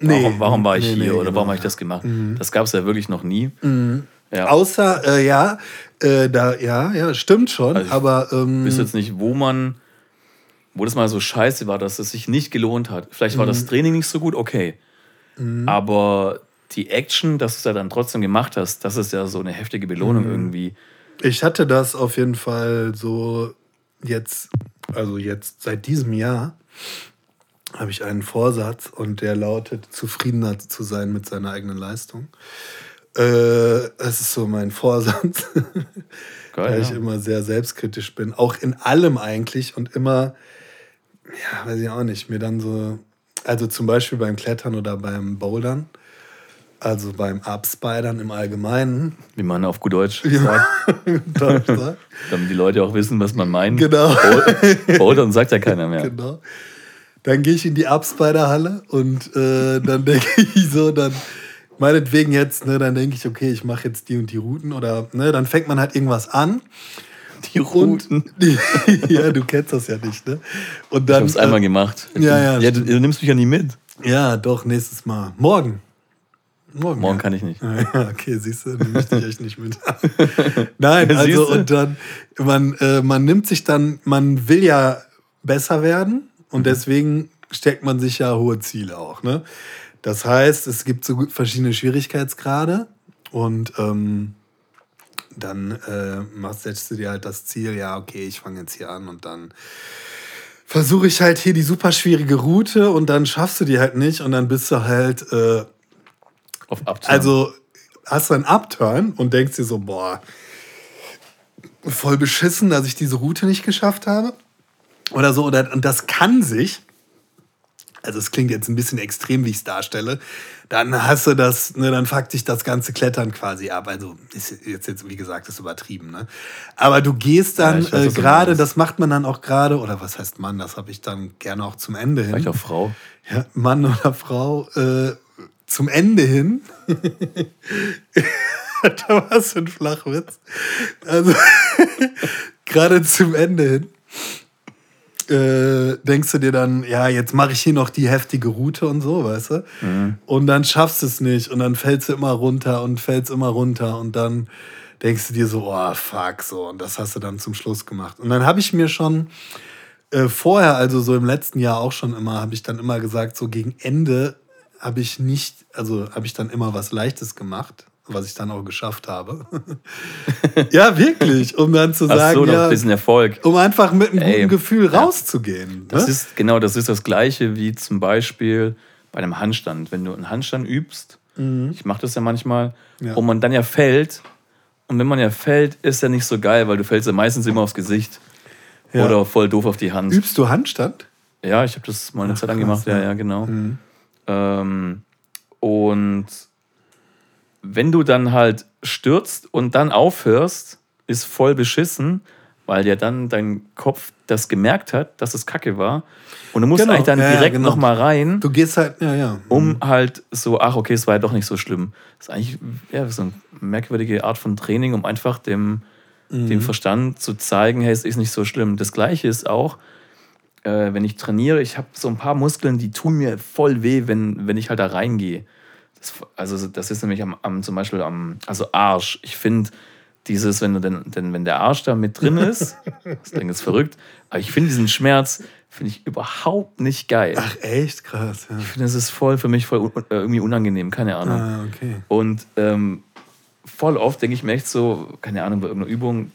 Warum, warum war ich Nee, hier nee, oder genau, warum habe ich das gemacht? Das gab es ja wirklich noch nie. Ja. Außer, äh, ja, äh, da, ja, ja, stimmt schon, Also ich aber ähm, Ich wüsste jetzt nicht, wo man, wo das mal so scheiße war, dass es sich nicht gelohnt hat. Vielleicht war Mhm. das Training nicht so gut, okay. Aber die Action, dass du es ja dann trotzdem gemacht hast, das ist ja so eine heftige Belohnung Mhm. irgendwie. ich hatte das auf jeden Fall so jetzt, also jetzt seit diesem Jahr habe ich einen Vorsatz und der lautet, zufriedener zu sein mit seiner eigenen Leistung. Äh, das ist so mein Vorsatz, [laughs] weil Geil. ich Ja. immer sehr selbstkritisch bin, auch in allem eigentlich und immer, ja, weiß ich auch nicht, mir dann so, also zum Beispiel beim Klettern oder beim Bouldern, also beim Upspidern im Allgemeinen, Wie man auf gut Deutsch sagt, ich [laughs] damit die Leute auch wissen, was man meint. Genau. Bouldern [laughs] sagt ja keiner mehr. Genau. Dann gehe ich in die Upspider-Halle und äh, dann [laughs] denke ich so, dann meinetwegen jetzt, ne, dann denke ich, okay, ich mache jetzt die und die Routen oder ne, dann fängt man halt irgendwas an. Die Routen. Und, ja, du kennst das ja nicht, ne? Und Ich dann. habe es einmal äh, gemacht. ja, ja, ja du, du nimmst mich ja nie mit. Ja, doch, nächstes Mal. Morgen. Morgen, Morgen ja. kann ich nicht. [laughs] Ja, okay, siehst du, nehme ich dich echt nicht mit. [laughs] Nein, [laughs] also und dann, man, äh, man nimmt sich dann, man will ja besser werden und deswegen steckt man sich ja hohe Ziele auch. Ne? Das heißt, es gibt so verschiedene Schwierigkeitsgrade und ähm, dann äh, machst, setzt du dir halt das Ziel, ja, okay, ich fange jetzt hier an und dann versuche ich halt hier die super schwierige Route und dann schaffst du die halt nicht und dann bist du halt äh, Auf Upturn. also hast du einen Upturn und denkst dir so, boah, voll beschissen, dass ich diese Route nicht geschafft habe. Oder so. Oder, und das kann sich, also es klingt jetzt ein bisschen extrem, wie ich es darstelle, dann hast du das, ne, dann fuckt dich das ganze Klettern quasi ab. Also ist jetzt, jetzt wie gesagt, ist übertrieben. Ne? Aber du gehst Ja, dann weiß, äh, gerade, das macht man dann auch gerade, oder was heißt Mann, das habe ich dann gerne auch zum Ende hin. Vielleicht auch Frau. Ja, Mann oder Frau äh, zum Ende hin. [laughs] da war es ein Flachwitz. Also [laughs] gerade zum Ende hin. Äh, denkst du dir dann, ja, jetzt mache ich hier noch die heftige Route und so, weißt du? Und dann schaffst du es nicht und dann fällst du immer runter und fällst immer runter und dann denkst du dir so, oh fuck, so. Und das hast du dann zum Schluss gemacht. Und dann habe ich mir schon äh, vorher, also so im letzten Jahr auch schon immer, habe ich dann immer gesagt, so gegen Ende habe ich nicht, also habe ich dann immer was Leichtes gemacht, was ich dann auch geschafft habe. [laughs] ja, wirklich, um dann zu Ach sagen, so, ja, ein bisschen Erfolg. um einfach mit einem Ey, guten Gefühl ja. rauszugehen. Das ne? ist genau, das ist das Gleiche wie zum Beispiel bei einem Handstand. Wenn du einen Handstand übst, ich mache das ja manchmal, Mhm. Ja. und man dann ja fällt. Und wenn man ja fällt, ist ja nicht so geil, weil du fällst ja meistens immer aufs Gesicht Ja. oder voll doof auf die Hand. Übst du Handstand? Ja, ich habe das mal eine Zeit lang gemacht, ja, ja, genau. Mhm. Ähm, und wenn du dann halt stürzt und dann aufhörst, ist voll beschissen, weil ja dann dein Kopf das gemerkt hat, dass es Kacke war. Und du musst Genau, eigentlich dann ja, ja, direkt genau. noch mal rein, Du gehst halt, ja, ja. um halt so, ach okay, es war ja doch nicht so schlimm. Das ist eigentlich ja, so eine merkwürdige Art von Training, um einfach dem, Mhm. dem Verstand zu zeigen, hey, es ist nicht so schlimm. Das gleiche ist auch, äh, wenn ich trainiere, ich habe so ein paar Muskeln, die tun mir voll weh, wenn, wenn ich halt da reingehe. Das, also das ist nämlich am, am zum Beispiel am, also Arsch. Ich finde dieses, wenn du denn, denn wenn der Arsch da mit drin ist, [laughs] das Ding ist verrückt, aber ich finde diesen Schmerz, finde ich überhaupt nicht geil. Ach, echt krass. Ja. Ich finde, das ist voll für mich voll un äh, irgendwie unangenehm, keine Ahnung. Ah, okay. Und ähm, voll oft denke ich mir echt so, keine Ahnung, bei irgendeiner Übung,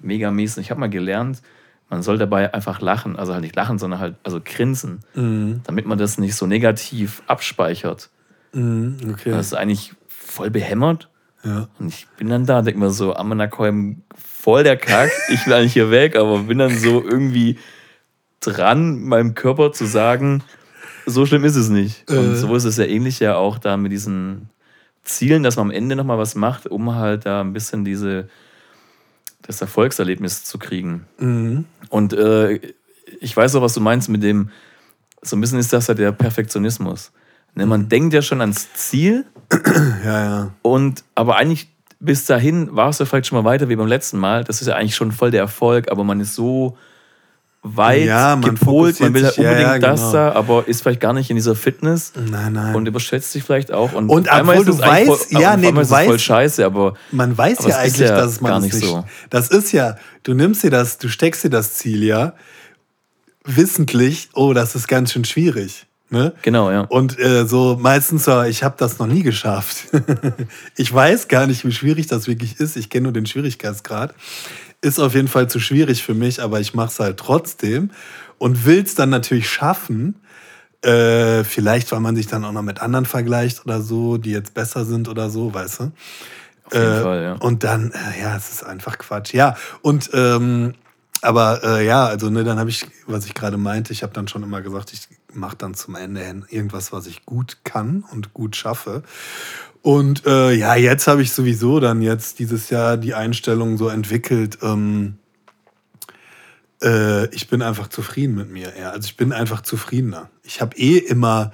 mega mies. Und ich habe mal gelernt, man soll dabei einfach lachen. Also halt nicht lachen, sondern halt also grinsen, Mhm. damit man das nicht so negativ abspeichert. Mhm, okay. Das ist eigentlich voll behämmert. ja. Und ich bin dann da, denke mir so, Amanakolm, voll der Kack, [laughs] ich will eigentlich hier weg, aber bin dann so irgendwie dran, meinem Körper zu sagen, so schlimm ist es nicht. Und Äh. so ist es ja ähnlich ja auch da mit diesen Zielen, dass man am Ende nochmal was macht, um halt da ein bisschen diese, das Erfolgserlebnis zu kriegen. Mhm. Und äh, ich weiß auch, was du meinst mit dem, so ein bisschen ist das ja der Perfektionismus. Ne, man denkt ja schon ans Ziel, [clears throat] Ja, ja. und aber eigentlich bis dahin warst du vielleicht schon mal weiter wie beim letzten Mal. Das ist ja eigentlich schon voll der Erfolg, aber man ist so weit Ja, man gepolt, man will halt ja, unbedingt ja, das genau. da, aber ist vielleicht gar nicht in dieser Fitness Nein, nein. und überschätzt sich vielleicht auch. Und, Und obwohl du weißt- voll, ja, nee, du es voll weißt- scheiße, aber Man weiß Aber ja eigentlich, ja dass man gar es nicht nicht. so. Das ist ja, du nimmst dir das, du steckst dir das Ziel ja wissentlich, oh, das ist ganz schön schwierig. Ne? genau, ja. Und äh, so meistens so, ich habe das noch nie geschafft. [laughs] ich weiß gar nicht, wie schwierig das wirklich ist. Ich kenne nur den Schwierigkeitsgrad. Ist auf jeden Fall zu schwierig für mich, aber ich mache es halt trotzdem und will es dann natürlich schaffen. Äh, vielleicht, weil man sich dann auch noch mit anderen vergleicht oder so, die jetzt besser sind oder so, weißt du? Auf jeden Äh, Fall, ja. Und dann, äh, ja, es ist einfach Quatsch. Ja, und ähm, aber äh, ja, also ne, dann habe ich, was ich gerade meinte, ich habe dann schon immer gesagt, ich mache dann zum Ende hin irgendwas, was ich gut kann und gut schaffe. Und äh, ja, jetzt habe ich sowieso dann jetzt dieses Jahr die Einstellung so entwickelt. Ähm, äh, ich bin einfach zufrieden mit mir. Ja. Also ich bin einfach zufriedener. Ich habe eh immer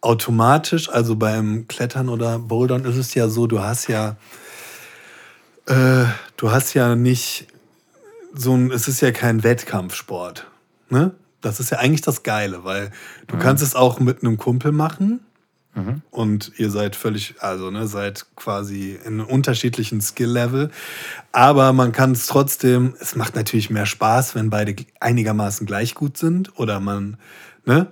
automatisch, also beim Klettern oder Bouldern ist es ja so, du hast ja, äh, du hast ja nicht so ein, es ist ja kein Wettkampfsport. Ne? Das ist ja eigentlich das Geile, weil du kannst es auch mit einem Kumpel machen. Und ihr seid völlig, also ne, seid quasi in unterschiedlichen Skill-Level. Aber man kann es trotzdem, es macht natürlich mehr Spaß, wenn beide einigermaßen gleich gut sind. Oder man, ne,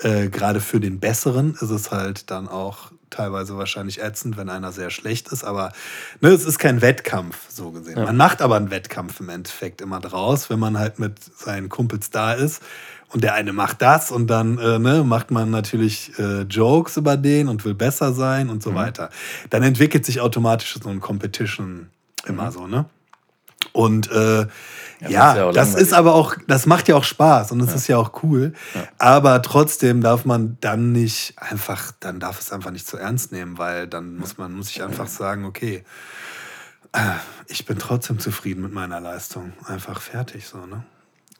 äh, gerade für den Besseren ist es halt dann auch teilweise wahrscheinlich ätzend, wenn einer sehr schlecht ist. Aber ne, es ist kein Wettkampf, so gesehen. Man macht aber einen Wettkampf im Endeffekt immer draus, wenn man halt mit seinen Kumpels da ist. Und der eine macht das und dann äh, ne, macht man natürlich äh, Jokes über den und will besser sein und so weiter. Dann entwickelt sich automatisch so ein Competition immer so, ne? Und äh, das ja, ja auch das ist aber auch, das macht ja auch Spaß und es ist ja auch cool. Aber trotzdem darf man dann nicht einfach, dann darf es einfach nicht zu ernst nehmen, weil dann muss man, muss ich einfach sagen, okay, äh, ich bin trotzdem zufrieden mit meiner Leistung. Einfach fertig, so, ne?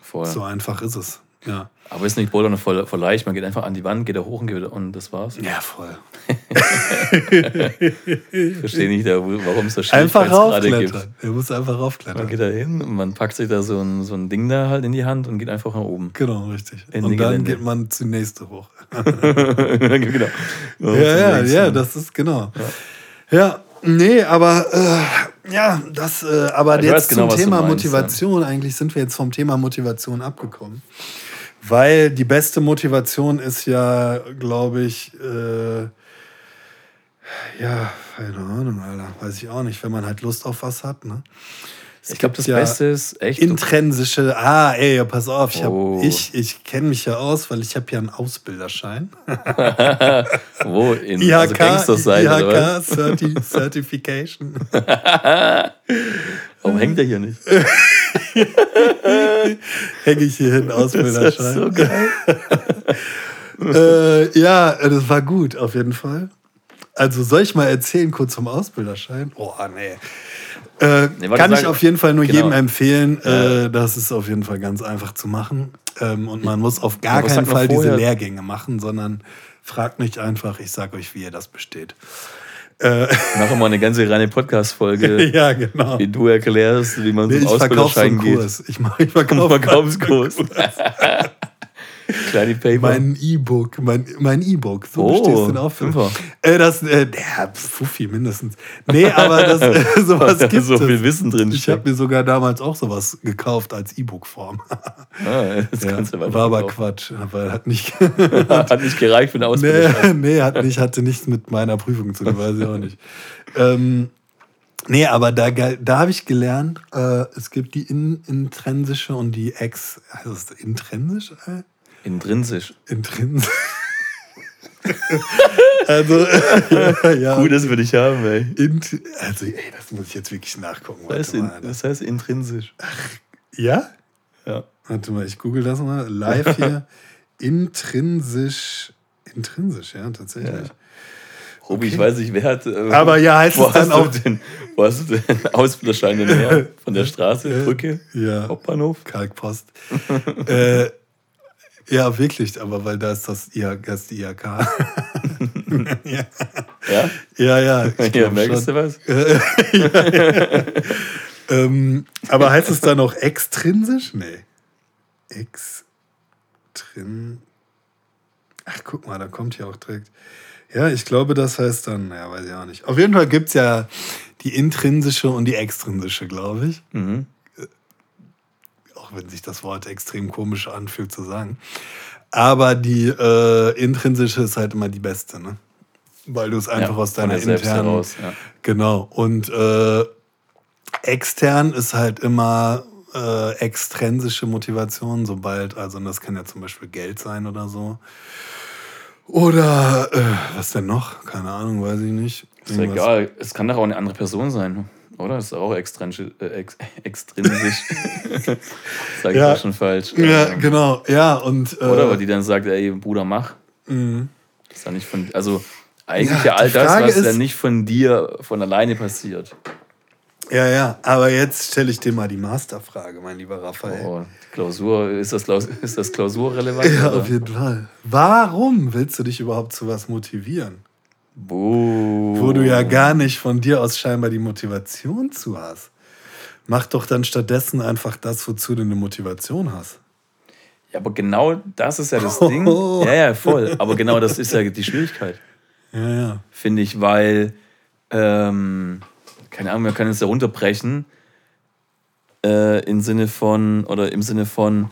Voll. So einfach ist es. Ja. Aber ist nicht Bouldern voll, voll leicht. Man geht einfach an die Wand, geht da hoch und, geht wieder, und das war's. Ja, voll. Ich verstehe nicht, warum es da Einfach Schwierigkeitsgrade raufklettern. Er muss einfach Man raufklettern. geht da hin und man packt sich da so ein, so ein Ding da halt in die Hand und geht einfach nach oben. Genau, richtig. Ende und dann Gelände. geht man zunächst hoch. [laughs] genau. Ja, ja, ja, das ist genau. Ja, nee, aber äh, ja, das, äh, aber Ich jetzt genau, zum Thema meinst, Motivation, eigentlich sind wir jetzt vom Thema Motivation abgekommen. Weil die beste Motivation ist ja, glaube ich, äh, ja, keine Ahnung, Alter, weiß ich auch nicht, wenn man halt Lust auf was hat, ne? Es Ich glaube, das Beste ist echt. Intrinsische, ah, ey, pass auf, ich, hab, Oh. ich, ich kenne mich ja aus, weil ich habe ja einen Ausbilderschein. [laughs] Wo? In IHK, also Gangsterseite oder was? IHK Certi Certification. [laughs] Warum hängt der hier nicht? [laughs] Hänge ich hier hin, Das ist Ausbilderschein. so geil. [laughs] äh, ja, das war gut, auf jeden Fall. Also soll ich mal erzählen, kurz vom Ausbilderschein? Oh, nee. Äh, Nee, kann ich sag- auf jeden Fall nur Genau. jedem empfehlen. Äh, das ist auf jeden Fall ganz einfach zu machen. Ähm, und man muss auf gar Ja, keinen Fall diese? Lehrgänge machen, sondern fragt nicht einfach, ich sage euch, wie ihr das besteht. Machen wir eine ganze reine Podcast-Folge, [laughs] ja, genau. wie du erklärst, wie man Nee, so einen Ausbilderschein geht. Ich, mach, ich verkaufe Verkaufskurs. [laughs] [laughs] Kleine Paper. Mein E-Book, mein, mein E-Book. So Oh, bestehst du den auch für. Fünfer. Äh, das, äh, der Fuffi mindestens. Nee, aber das, äh, [laughs] sowas gibt so es. viel Wissen drin Ich habe mir sogar damals auch sowas gekauft als E-Book-Form. Ah, das Ja, kannst du aber war aber. Quatsch, aber hat nicht, [laughs] Hat nicht gereicht für eine Ausbildung. nee, nee, hat nicht, hatte nichts mit meiner Prüfung zu tun, weiß ich auch nicht. Ähm, nee, aber da, da habe ich gelernt, äh, es gibt die in, intrinsische und die ex, heißt es intrinsisch? Intrinsisch. Intrinsisch. [laughs] also, [laughs] ja. Gut, das würde ich haben, ey. Int, also, ey, das muss ich jetzt wirklich nachgucken. Das heißt, mal, das heißt intrinsisch. ja? Ja. Warte mal, ich google das mal. Live hier. [laughs] Intrinsisch. Intrinsisch, ja, tatsächlich. Robi, ich weiß nicht, wer hat. Äh, Aber ja, heißt wo es dann auch- den, wo hast du den Ausbilderschein denn her? Von der Straße, Brücke, Ja. Hauptbahnhof? Kalkpost. äh, ja, wirklich, aber weil da ist das, IH, das ist die IHK. ja. [laughs] Ja? ja, ja. ich [laughs] Ja, merkst schon. du was? [laughs] Ähm, aber heißt es dann auch extrinsisch? Nee. Extrin. Ach, guck mal, da kommt hier auch direkt. Ja, ich glaube, das heißt dann, ja, weiß ich auch nicht. Auf jeden Fall gibt es ja die intrinsische und die extrinsische, glaube ich. Mhm. Auch wenn sich das Wort extrem komisch anfühlt zu sagen. Aber die äh, intrinsische ist halt immer die beste, ne? Weil du es einfach Ja, aus deiner internen. heraus, ja. Genau. Und äh, extern ist halt immer äh, extrinsische Motivation, sobald, also und das kann ja zum Beispiel Geld sein oder so. Oder äh, was denn noch? Keine Ahnung, weiß ich nicht. Ist Irgendwas- egal. Es kann doch auch eine andere Person sein, oder? Ist auch extrinsisch. Äh, ex, [laughs] extrinsisch. [laughs] Sag ich Ja. auch schon falsch. Ja, Ähm, genau. Ja, und. Äh, Oder weil die dann sagt, ey, Bruder, mach. mh. Das ist ja nicht von. Also eigentlich Ja, ja, all das, was ist- dann nicht von dir von alleine passiert. Ja, ja. Aber jetzt stelle ich dir mal die Masterfrage, mein lieber Raphael. Oh, Klausur, ist das, ist das klausurrelevant? Ja, oder? auf jeden Fall. Warum willst du dich überhaupt zu was motivieren? Buh. Wo du ja gar nicht von dir aus scheinbar die Motivation zu hast. Mach doch dann stattdessen einfach das, wozu du eine Motivation hast. Ja, aber genau das ist ja das Ding. [laughs] Ja, ja, voll. Aber genau das ist ja die Schwierigkeit, Ja, ja. finde ich, weil, ähm, keine Ahnung, man kann es ja runterbrechen, äh, im Sinne von, oder im Sinne von,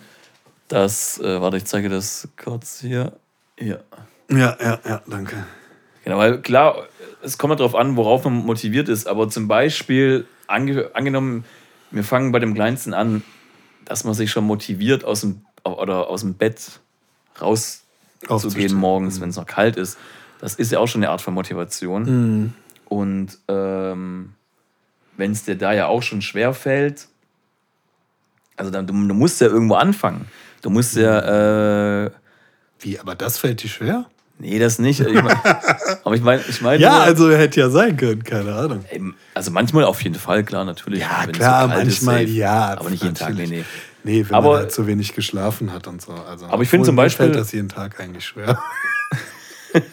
dass, äh, warte, ich zeige das kurz hier. Hier. Ja, ja, ja, danke. Genau, weil klar, es kommt ja darauf an, worauf man motiviert ist, aber zum Beispiel, ange angenommen, wir fangen bei dem Kleinsten an, dass man sich schon motiviert, aus dem, oder aus dem Bett rauszugehen morgens, wenn es noch kalt ist. Das ist ja auch schon eine Art von Motivation. Und ähm, wenn es dir da ja auch schon schwer fällt, also dann, du, du musst ja irgendwo anfangen. Du musst ja, äh, Wie, aber das fällt dir schwer? Nee, das nicht. Ich mein, [laughs] aber ich meine, ich meine, Ja, nur- also hätte ja sein können, keine Ahnung. Also manchmal auf jeden Fall, klar, natürlich. Ja, klar, ist, manchmal, safe. ja. Aber nicht jeden Tag, nee, natürlich. nee. Nee, wenn Aber- man halt zu wenig geschlafen hat und so. Also, Aber ich finde zum Beispiel- fällt das jeden Tag eigentlich schwer. [laughs]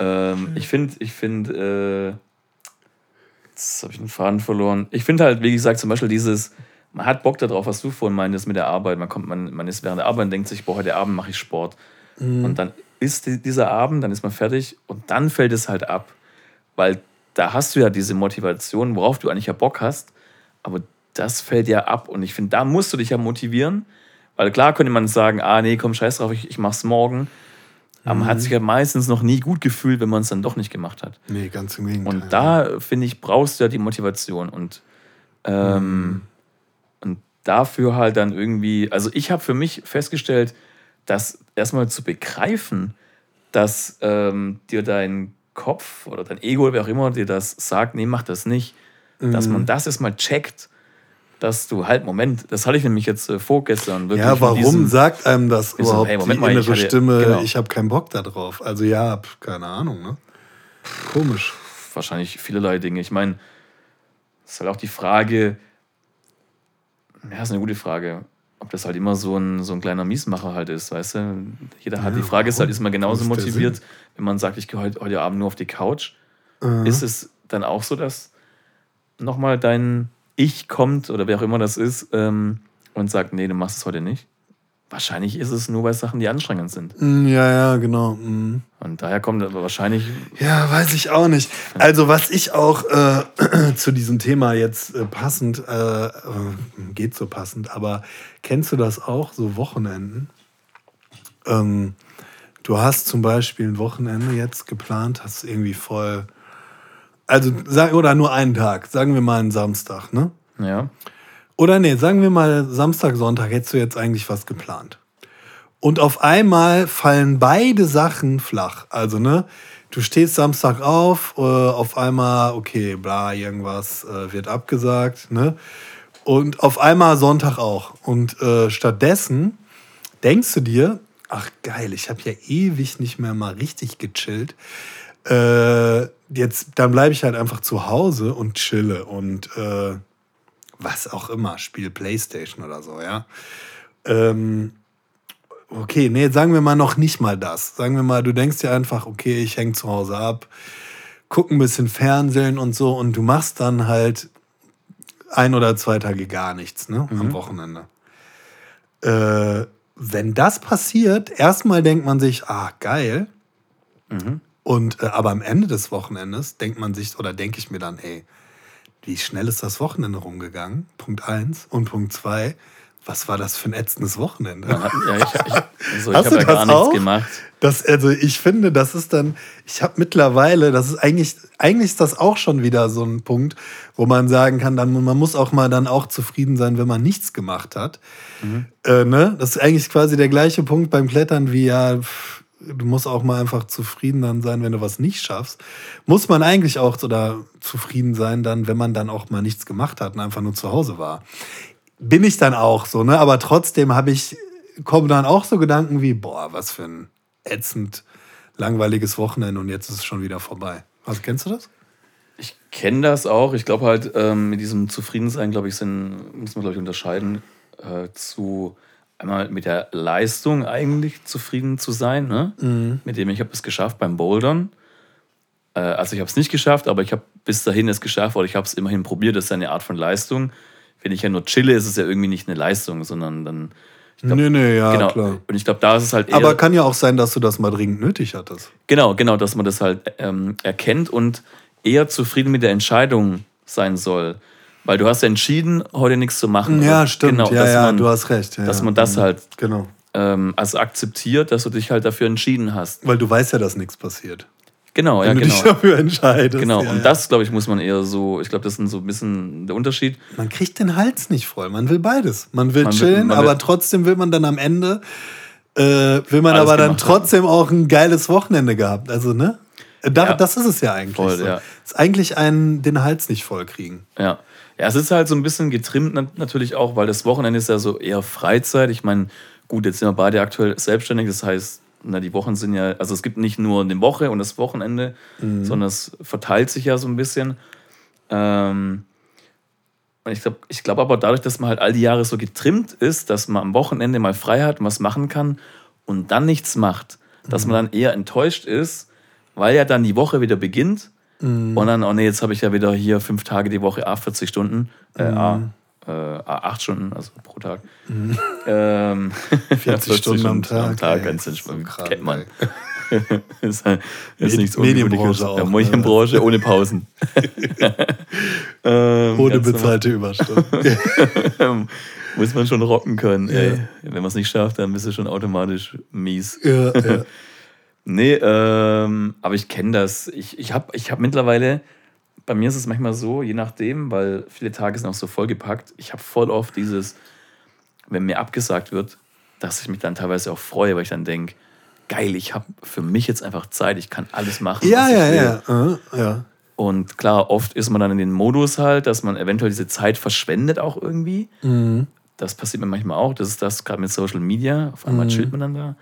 Ähm, ich finde, ich finde, äh, jetzt habe ich den Faden verloren. Ich finde halt, wie gesagt, zum Beispiel dieses, man hat Bock darauf, was du vorhin meintest mit der Arbeit. Man kommt, man, man ist während der Arbeit und denkt sich, boah, heute Abend mache ich Sport. Und dann ist die, dieser Abend, dann ist man fertig und dann fällt es halt ab. Weil da hast du ja diese Motivation, worauf du eigentlich ja Bock hast, aber das fällt ja ab. Und ich finde, da musst du dich ja motivieren. Weil klar könnte man sagen, ah nee, komm, scheiß drauf, ich, ich mach's morgen. Aber man hat sich ja meistens noch nie gut gefühlt, wenn man es dann doch nicht gemacht hat. Nee, ganz im Gegenteil. Und da, finde ich, brauchst du ja die Motivation. Und, ähm, und dafür halt dann irgendwie, also ich habe für mich festgestellt, dass erstmal zu begreifen, dass ähm, dir dein Kopf oder dein Ego, wer auch immer, dir das sagt, nee, mach das nicht, dass man das erstmal checkt, dass du halt, Moment, das hatte ich nämlich jetzt äh, vorgestern wirklich. Ja, warum diesem- sagt einem das so, überhaupt hey, Moment die mal, ich innere hatte- Stimme, genau. ich habe keinen Bock da drauf? Also ja, keine Ahnung, ne? Komisch. wahrscheinlich vielerlei Dinge. Ich meine, es ist halt auch die Frage, ja, ist eine gute Frage, ob das halt immer so ein, so ein kleiner Miesmacher halt ist, weißt du? Jeder hat, Ja, die Frage ist halt, ist man genauso ist motiviert, wenn man sagt, ich gehe heute, heute Abend nur auf die Couch? Äh, Ist es dann auch so, dass nochmal dein Ich kommt oder wer auch immer das ist ähm, und sagt, nee, du machst es heute nicht? Wahrscheinlich ist es nur bei Sachen, die anstrengend sind. mm, ja, ja, genau. mm. Und daher kommt aber wahrscheinlich, Ja, weiß ich auch nicht. Also, was ich auch äh, [clears throat] zu diesem Thema jetzt äh, passend, äh, äh, geht so passend, aber kennst du das auch, so Wochenenden? Ähm, du hast zum Beispiel ein Wochenende jetzt geplant, hast irgendwie voll. Also, sag, oder nur einen Tag, sagen wir mal einen Samstag, ne? ja, Oder nee, sagen wir mal Samstag, Sonntag, hättest du jetzt eigentlich was geplant. Und auf einmal fallen beide Sachen flach. Also, ne, du stehst Samstag auf, äh, auf einmal, okay, bla, irgendwas äh, wird abgesagt, ne? Und auf einmal Sonntag auch. Und äh, stattdessen denkst du dir, ach geil, ich habe ja ewig nicht mehr mal richtig gechillt. Äh, jetzt, dann bleibe ich halt einfach zu Hause und chille und äh, was auch immer, spiele Playstation oder so, ja. Ähm, okay, nee, sagen wir mal noch nicht mal das. Sagen wir mal, du denkst dir einfach, okay, ich hänge zu Hause ab, guck ein bisschen Fernsehen und so und du machst dann halt ein oder zwei Tage gar nichts, ne, am Wochenende. Äh, wenn das passiert, erstmal denkt man sich, ah, geil. Und äh, aber am Ende des Wochenendes denkt man sich, oder denke ich mir dann, ey, wie schnell ist das Wochenende rumgegangen? Punkt eins. Und Punkt zwei, was war das für ein ätzendes Wochenende? Ja, ich, ich, also ich Hast habe du ja gar das nichts auch? gemacht. Das, also ich finde, das ist dann, ich habe mittlerweile, das ist eigentlich, eigentlich ist das auch schon wieder so ein Punkt, wo man sagen kann, dann, man muss auch mal dann auch zufrieden sein, wenn man nichts gemacht hat. Äh, ne? Das ist eigentlich quasi der gleiche Punkt beim Klettern wie ja, pff, du musst auch mal einfach zufrieden dann sein, wenn du was nicht schaffst. Muss man eigentlich auch oder zufrieden sein dann, wenn man dann auch mal nichts gemacht hat und einfach nur zu Hause war. Bin ich dann auch so, ne? Aber trotzdem habe ich, kommen dann auch so Gedanken wie, boah, was für ein ätzend langweiliges Wochenende und jetzt ist es schon wieder vorbei. Also kennst du das? Ich kenne das auch. Ich glaube halt, ähm, mit diesem Zufriedensein, glaube ich, sind, muss man, glaube ich, unterscheiden äh, zu einmal mit der Leistung eigentlich zufrieden zu sein, ne? mit dem ich habe es geschafft beim Bouldern. Äh, also ich habe es nicht geschafft, aber ich habe bis dahin es geschafft oder ich habe es immerhin probiert. Das ist eine Art von Leistung. Wenn ich ja nur chille, ist es ja irgendwie nicht eine Leistung, sondern dann. Glaub, nee, nee, ja, genau. klar. Und ich glaube, da ist es halt eher. Aber kann ja auch sein, dass du das mal dringend nötig hattest. Genau, genau, dass man das halt ähm, erkennt und eher zufrieden mit der Entscheidung sein soll. Weil du hast ja entschieden, heute nichts zu machen. Ja, Und stimmt. Genau, ja, ja, man, du hast recht. Ja, dass ja. man das Mhm. halt Genau. ähm, also akzeptiert, dass du dich halt dafür entschieden hast. Weil du weißt ja, dass nichts passiert. Genau, ja, Wenn du dich genau. dafür entscheidest. Genau, ja, und ja. das, glaube ich, muss man eher so, ich glaube, das ist so ein bisschen der Unterschied. Man kriegt den Hals nicht voll. Man will beides. Man will Man will- chillen, man will- aber trotzdem will man dann am Ende, äh, will man aber dann trotzdem auch ein geiles Wochenende gehabt. Also, ne? Da, Ja. Das ist es ja eigentlich. Voll, so. ja. Ist eigentlich ein, den Hals nicht voll kriegen. Ja. Ja, es ist halt so ein bisschen getrimmt nat- natürlich auch, weil das Wochenende ist ja so eher Freizeit. Ich meine, gut, jetzt sind wir beide aktuell selbstständig, das heißt, na, die Wochen sind ja, also es gibt nicht nur eine Woche und das Wochenende, sondern es verteilt sich ja so ein bisschen. Ähm, und ich glaube ich glaub aber dadurch, dass man halt all die Jahre so getrimmt ist, dass man am Wochenende mal frei hat und was machen kann und dann nichts macht, dass man dann eher enttäuscht ist, weil ja dann die Woche wieder beginnt und dann, oh nee, jetzt habe ich ja wieder hier fünf Tage die Woche, a 40 Stunden, äh, a, äh, a 8 Stunden, also pro Tag. [laughs] Ähm, [laughs] 40 Stunden am Tag, Am Tag, ey, ganz so entspannt. krank, Kennt man. [laughs] ist, halt- ist nichts Medienbranche auch, Ja, ne? Medienbranche ohne Pausen. ähm, Ohne bezahlte Überstunden. Muss man schon rocken können. Ey. Wenn man es nicht schafft, dann bist du schon automatisch mies. ja, ja. Nee, ähm, aber ich kenne das. Ich, ich habe ich hab mittlerweile, bei mir ist es manchmal so, je nachdem, weil viele Tage sind auch so vollgepackt, ich habe voll oft dieses, wenn mir abgesagt wird, dass ich mich dann teilweise auch freue, weil ich dann denke, geil, ich habe für mich jetzt einfach Zeit, ich kann alles machen. Ja, ja, ja. Äh, ja. Und klar, oft ist man dann in den Modus halt, dass man eventuell diese Zeit verschwendet auch irgendwie. Mhm. Das passiert mir manchmal auch. Das ist das gerade mit Social Media. Auf einmal chillt man dann da.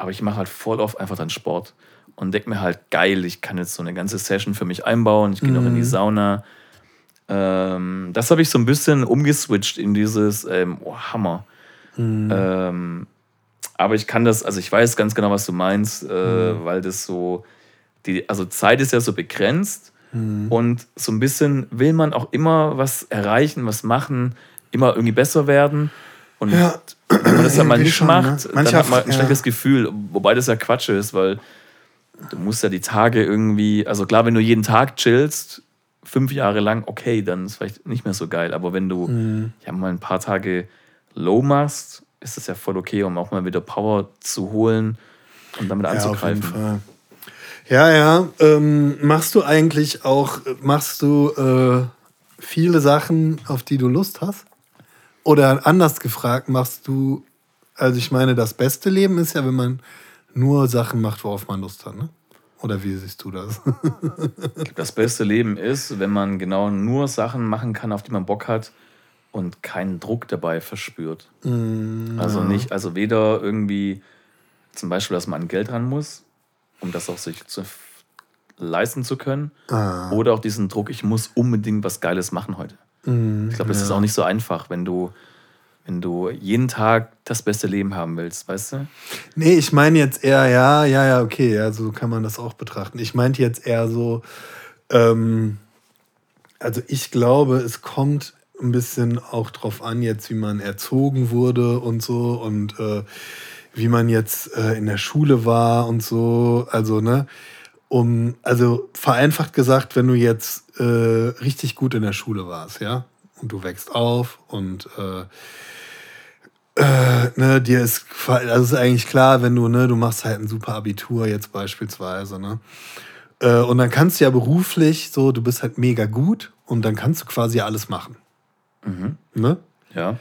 Aber ich mache halt voll oft einfach dann Sport und denke mir halt, geil, ich kann jetzt so eine ganze Session für mich einbauen. Ich gehe noch in die Sauna. Ähm, das habe ich so ein bisschen umgeswitcht in dieses, ähm, oh, Hammer. Ähm, aber ich kann das, also ich weiß ganz genau, was du meinst, äh, weil das so, die, also Zeit ist ja so begrenzt und so ein bisschen will man auch immer was erreichen, was machen, immer irgendwie besser werden. Und Ja, wenn man das dann mal nicht schon, macht, ne? dann hat man ein schlechtes Gefühl, wobei das ja Quatsch ist, weil du musst ja die Tage irgendwie, also klar, wenn du jeden Tag chillst, fünf Jahre lang, okay, dann ist vielleicht nicht mehr so geil. Aber wenn du Mhm. ja mal ein paar Tage low machst, ist das ja voll okay, um auch mal wieder Power zu holen und damit Ja, auf jeden anzugreifen. Fall. Ja, ja. Ähm, machst du eigentlich auch, machst du äh, viele Sachen, auf die du Lust hast? Oder anders gefragt, machst du, also ich meine, das beste Leben ist ja, wenn man nur Sachen macht, worauf man Lust hat, ne? Oder wie siehst du das? Das beste Leben ist, wenn man genau nur Sachen machen kann, auf die man Bock hat und keinen Druck dabei verspürt. Also nicht, also weder irgendwie zum Beispiel, dass man an Geld ran muss, um das auch sich zu leisten zu können. Ah. Oder auch diesen Druck, ich muss unbedingt was Geiles machen heute. Mhm, Ich glaube, das ist auch nicht so einfach, wenn du, wenn du jeden Tag das beste Leben haben willst, weißt du? Nee, ich meine jetzt eher, ja, ja, ja, okay, ja, so kann man das auch betrachten. Ich meinte jetzt eher so, ähm, also ich glaube, es kommt ein bisschen auch drauf an, jetzt wie man erzogen wurde und so und äh, wie man jetzt äh, in der Schule war und so. Also, ne, um, also vereinfacht gesagt, wenn du jetzt äh, richtig gut in der Schule warst, ja, und du wächst auf und äh, äh, ne, dir ist, also ist eigentlich klar, wenn du, ne, du machst halt ein super Abitur jetzt beispielsweise, ne? Äh, und dann kannst du ja beruflich so, du bist halt mega gut und dann kannst du quasi alles machen. Ne? Ja.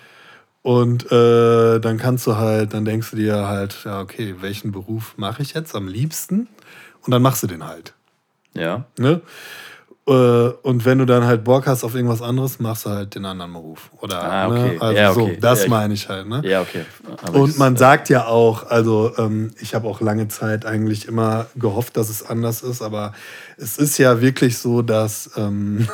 Und äh, dann kannst du halt, dann denkst du dir halt, ja, okay, welchen Beruf mache ich jetzt am liebsten? Und dann machst du den halt. Ja. Ne? Äh, Und wenn du dann halt Bock hast auf irgendwas anderes, machst du halt den anderen Beruf. Oder, Ah, okay. ne? Also Ja, so, okay. das Ja, meine ich halt, ne? Ja, okay. Aber Und man sagt ja auch, also ähm, ich habe auch lange Zeit eigentlich immer gehofft, dass es anders ist, aber es ist ja wirklich so, dass ähm,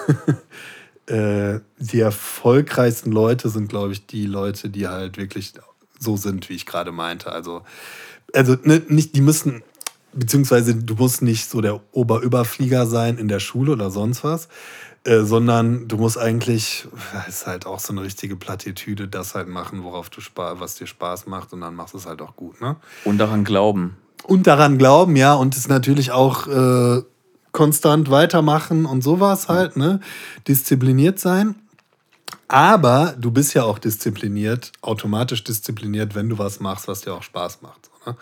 [laughs] äh, die erfolgreichsten Leute sind, glaube ich, die Leute, die halt wirklich so sind, wie ich gerade meinte. Also, also ne, nicht, die müssen, beziehungsweise du musst nicht so der Oberüberflieger sein in der Schule oder sonst was, äh, sondern du musst eigentlich, ist halt auch so eine richtige Plattitüde, das halt machen, worauf du Spaß, was dir Spaß macht und dann machst du es halt auch gut, ne? Und daran glauben. Und daran glauben, ja, und es natürlich auch äh, konstant weitermachen und sowas halt, ne? Diszipliniert sein. Aber du bist ja auch diszipliniert, automatisch diszipliniert, wenn du was machst, was dir auch Spaß macht. Ne?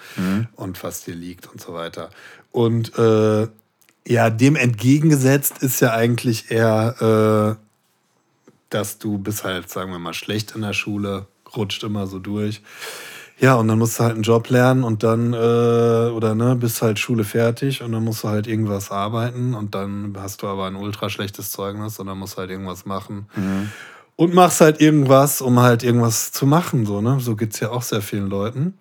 Und was dir liegt und so weiter. Und äh, ja, dem entgegengesetzt ist ja eigentlich eher, äh, dass du bist halt, sagen wir mal, schlecht in der Schule, rutscht immer so durch. Ja, und dann musst du halt einen Job lernen und dann, äh, oder ne, bist halt Schule fertig und dann musst du halt irgendwas arbeiten und dann hast du aber ein ultra schlechtes Zeugnis und dann musst du halt irgendwas machen. Und machst halt irgendwas, um halt irgendwas zu machen, so, ne? So geht's ja auch sehr vielen Leuten.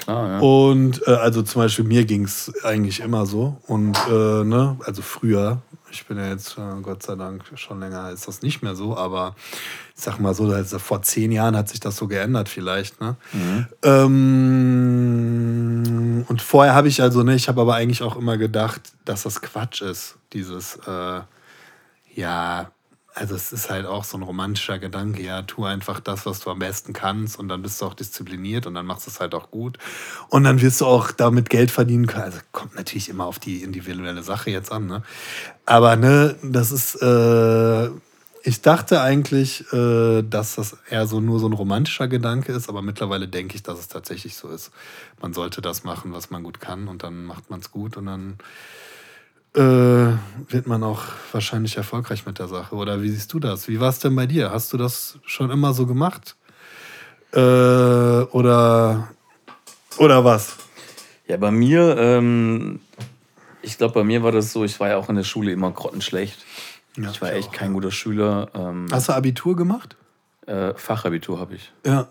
Klar, ja. Und äh, also zum Beispiel mir ging's eigentlich immer so. Und äh, ne, also früher, ich bin ja jetzt äh, Gott sei Dank schon länger, ist das nicht mehr so, aber ich sag mal so, also vor zehn Jahren hat sich das so geändert vielleicht. Ne? Ähm, und vorher habe ich also, ne, ich habe aber eigentlich auch immer gedacht, dass das Quatsch ist, dieses, äh, ja, also es ist halt auch so ein romantischer Gedanke, ja, tu einfach das, was du am besten kannst und dann bist du auch diszipliniert und dann machst du es halt auch gut und dann wirst du auch damit Geld verdienen können. Also kommt natürlich immer auf die individuelle Sache jetzt an, ne? Aber ne, das ist, äh, ich dachte eigentlich, äh, dass das eher so nur so ein romantischer Gedanke ist, aber mittlerweile denke ich, dass es tatsächlich so ist. Man sollte das machen, was man gut kann und dann macht man es gut und dann äh, wird man auch wahrscheinlich erfolgreich mit der Sache. Oder wie siehst du das? Wie war es denn bei dir? Hast du das schon immer so gemacht? Äh, oder, oder was? Ja, bei mir, ähm, ich glaube, bei mir war das so, ich war ja auch in der Schule immer grottenschlecht. Ja, ich war echt auch, kein guter Schüler. Ähm, Hast du Abitur gemacht? äh, Fachabitur habe ich. Ja.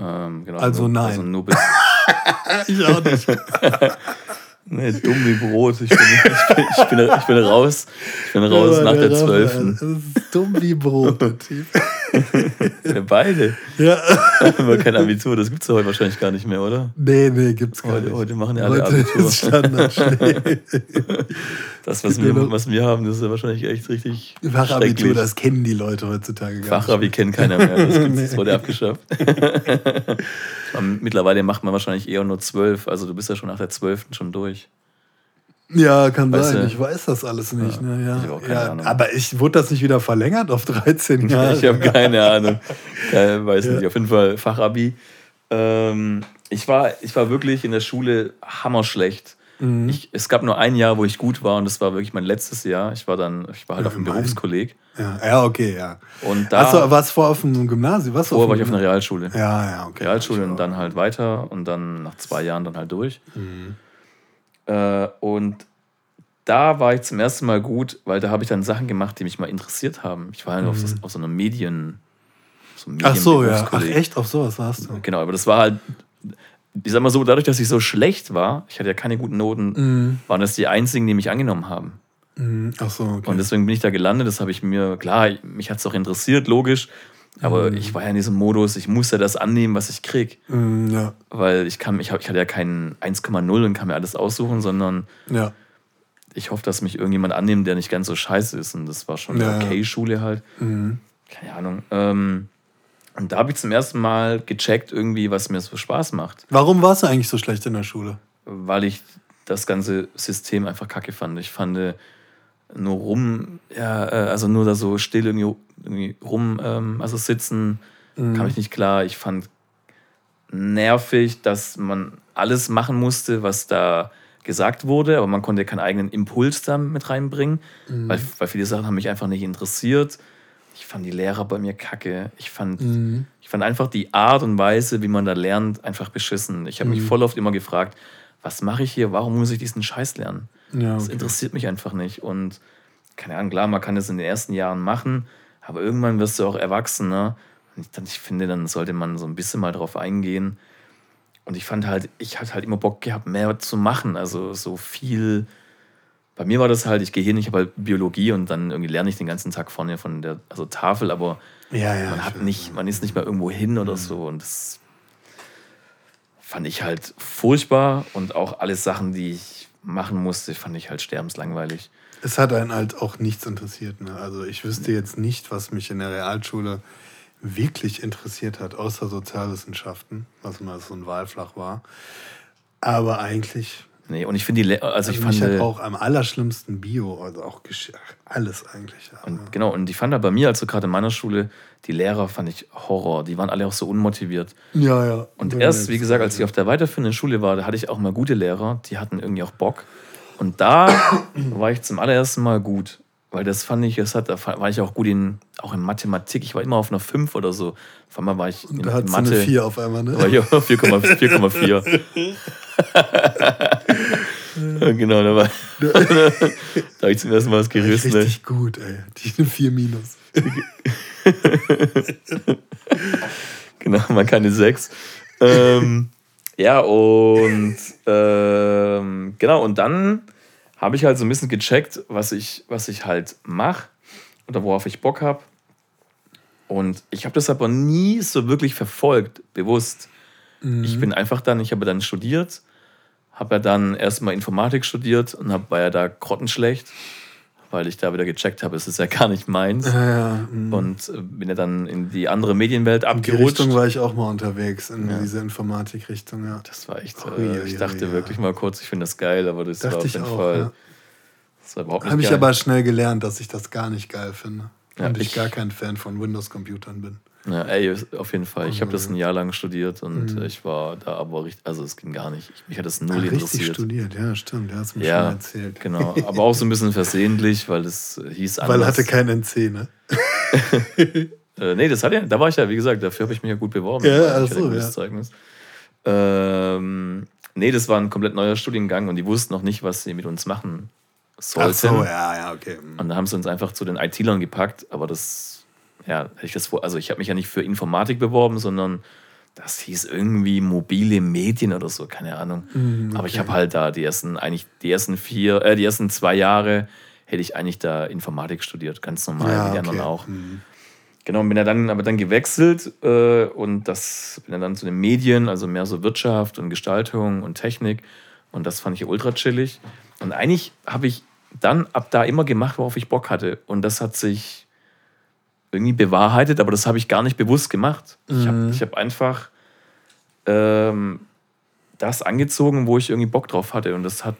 Ähm, genau, Also nur, nein. Also nur bis, [laughs] Ich auch nicht. [laughs] nee, dumm wie Brot. Ich bin, ich, bin, ich, bin, ich bin raus. Ich bin raus nach der 12. Das ist dumm wie Brot, der [laughs] Typ. [laughs] Beide. Ja. [laughs] Aber kein Abitur, das gibt es ja heute wahrscheinlich gar nicht mehr, oder? Nee, nee, gibt's gar Heute, nicht. heute machen ja alle Heute Abitur. ist Standard. [laughs] Das, was wir, was wir haben, das ist ja wahrscheinlich echt richtig Fachabitur, das kennen die Leute heutzutage gar Fachabi kennt keiner mehr. Das, gibt's, das wurde abgeschafft. Mittlerweile macht man wahrscheinlich eher nur zwölf. Also du bist ja schon nach der zwölften schon durch. Ja, kann Weißt sein. du? Ich weiß das alles nicht. Ja, Ne? Ja. ich auch keine ja, Ahnung. aber ich wurde das nicht wieder verlängert auf 13 [laughs] Jahre. Ich habe keine Ahnung. Keine, weiß Ja. nicht. Auf jeden Fall Fachabi. Ähm, ich, war, ich war wirklich in der Schule hammerschlecht. Mhm. Ich, es gab nur ein Jahr, wo ich gut war und das war wirklich mein letztes Jahr. Ich war dann, ich war halt Ja, auf dem. Berufskolleg. Ja, ja, okay, ja. Und da Achso, warst du vorher auf dem Gymnasium? Was vorher war ich auf einer Realschule. Ja, ja, okay. Realschule und dann halt weiter und dann nach zwei Jahren dann halt durch. Mhm. Äh, und da war ich zum ersten Mal gut, weil da habe ich dann Sachen gemacht, die mich mal interessiert haben. Ich war halt auf, so- auf so einer Medien. So Mhm. Ach so, ja. Ach, echt? Auf sowas warst du? Genau, aber das war halt, ich sag mal so, dadurch, dass ich so schlecht war, ich hatte ja keine guten Noten, Mhm. waren das die einzigen, die mich angenommen haben. Mhm. Ach so, okay. Und deswegen bin ich da gelandet. Das habe ich mir, klar, mich hat es auch interessiert, logisch. Aber Mhm. ich war ja in diesem Modus, ich musste das annehmen, was ich krieg. Mhm, ja, Weil ich kann, ich, hab, ich hatte ja keinen 1,0 und kann mir alles aussuchen, sondern ja. ich hoffe, dass mich irgendjemand annimmt, der nicht ganz so scheiße ist. Und das war schon Ja, okay Schule halt. Mhm. Keine Ahnung. Ähm, und da habe ich zum ersten Mal gecheckt, irgendwie, was mir so Spaß macht. Warum warst du eigentlich so schlecht in der Schule? Weil ich das ganze System einfach kacke fand. Ich fand äh, nur rum, ja, äh, also nur da so still irgendwie, irgendwie rum, ähm, also sitzen, kam ich nicht klar. Ich fand nervig, dass man alles machen musste, was da gesagt wurde, aber man konnte keinen eigenen Impuls da mit reinbringen, weil, weil viele Sachen haben mich einfach nicht interessiert. Ich fand die Lehrer bei mir kacke. Ich fand, ich fand einfach die Art und Weise, wie man da lernt, einfach beschissen. Ich habe mich voll oft immer gefragt, was mache ich hier? Warum muss ich diesen Scheiß lernen? Ja, Das okay. interessiert mich einfach nicht. Und keine Ahnung, klar, man kann das in den ersten Jahren machen, aber irgendwann wirst du auch erwachsen. Ne? Und ich, dann, ich finde, dann sollte man so ein bisschen mal drauf eingehen. Und ich fand halt, ich hatte halt immer Bock gehabt, mehr zu machen. Also so viel. Bei mir war das halt, ich gehe hin, ich habe halt Biologie und dann irgendwie lerne ich den ganzen Tag vorne von der also Tafel, aber ja, ja. man hat nicht, man ist nicht mal irgendwo hin oder so. Und das fand ich halt furchtbar. Und auch alle Sachen, die ich machen musste, fand ich halt sterbenslangweilig. Es hat einen halt auch nichts interessiert. Ne? Also ich wüsste jetzt nicht, was mich in der Realschule wirklich interessiert hat, außer Sozialwissenschaften, was mal so ein Wahlfach war. Aber eigentlich, Nee, und ich finde die, Le also ich also fand, äh, auch am allerschlimmsten Bio, also auch Gesch alles eigentlich. Und, genau, und ich fand da bei mir, also gerade in meiner Schule, die Lehrer fand ich Horror. Die waren alle auch so unmotiviert. ja, ja. Und erst, wie gesagt, als ich auf der weiterführenden Schule war, da hatte ich auch mal gute Lehrer, die hatten irgendwie auch Bock. Und da [coughs] war ich zum allerersten Mal gut. Weil das fand ich, das hat, da war ich auch gut in, auch in Mathematik. Ich war immer auf einer 5 oder so. Auf einmal war ich in, Da in hat sie eine 4 auf einmal, Da war ne? ich auf 4,4. [laughs] [laughs] genau, da war [laughs] da habe ich zum ersten Mal was War gerissen. ey. richtig gut, ey. Die eine 4 minus. [laughs] Genau, man keine sechs. ähm, ja, und ähm, genau, und dann habe ich halt so ein bisschen gecheckt, was ich, was ich halt mache oder worauf ich Bock habe. Und ich habe das aber nie so wirklich verfolgt, bewusst. Ich bin einfach dann, ich habe dann studiert, habe ja dann erstmal Informatik studiert und hab, war ja da grottenschlecht, weil ich da wieder gecheckt habe, es ist ja [laughs] gar nicht meins. Ja, ja. mhm. Und äh, bin ja dann in die andere Medienwelt In die abgerutscht. Richtung war ich auch mal unterwegs, in Ja. diese Informatikrichtung, ja. Das war echt, Ui, äh, ich dachte wirklich mal kurz, ich finde das geil, aber das war Dachte auf ich jeden auch, Fall. Das war überhaupt nicht Habe ich aber schnell gelernt, dass ich das gar nicht geil finde. Und ich, ich- gar kein Fan von Windows-Computern bin. Ja, ey, auf jeden Fall. Ich habe das Mhm. ein Jahr lang studiert und äh, ich war da aber richtig, also es ging gar nicht. Ich, mich hat das null richtig interessiert. studiert, ja, stimmt. Der hat es mir Ja, schon erzählt. Genau, [laughs] aber auch so ein bisschen versehentlich, weil das äh, hieß anders. Weil er hatte kein NC, ne? [laughs] Äh, nee, das hat ja, da war ich ja, wie gesagt, dafür habe ich mich ja gut beworben. Ja, Ich ach hatte so, ein gutes ja. Zeugnis. Ähm, nee, das war ein komplett neuer Studiengang und die wussten noch nicht, was sie mit uns machen sollten. Ach so, ja, ja, okay. Mhm. Und da haben sie uns einfach zu den IT-Lern gepackt, aber das, ja, ich das vor, also ich habe mich ja nicht für Informatik beworben, sondern das hieß irgendwie mobile Medien oder so, keine Ahnung. Mhm, Aber ich okay. habe halt da die ersten, eigentlich die ersten vier, äh, die ersten zwei Jahre hätte ich eigentlich da Informatik studiert, ganz normal, Ja, wie die anderen okay. auch. Mhm. Genau, bin ja dann aber dann gewechselt äh, und das bin ja dann zu den Medien, also mehr so Wirtschaft und Gestaltung und Technik. Und das fand ich ultra chillig. Und eigentlich habe ich dann ab da immer gemacht, worauf ich Bock hatte. Und das hat sich irgendwie bewahrheitet, aber das habe ich gar nicht bewusst gemacht. Ich habe hab einfach ähm, das angezogen, wo ich irgendwie Bock drauf hatte. Und das hat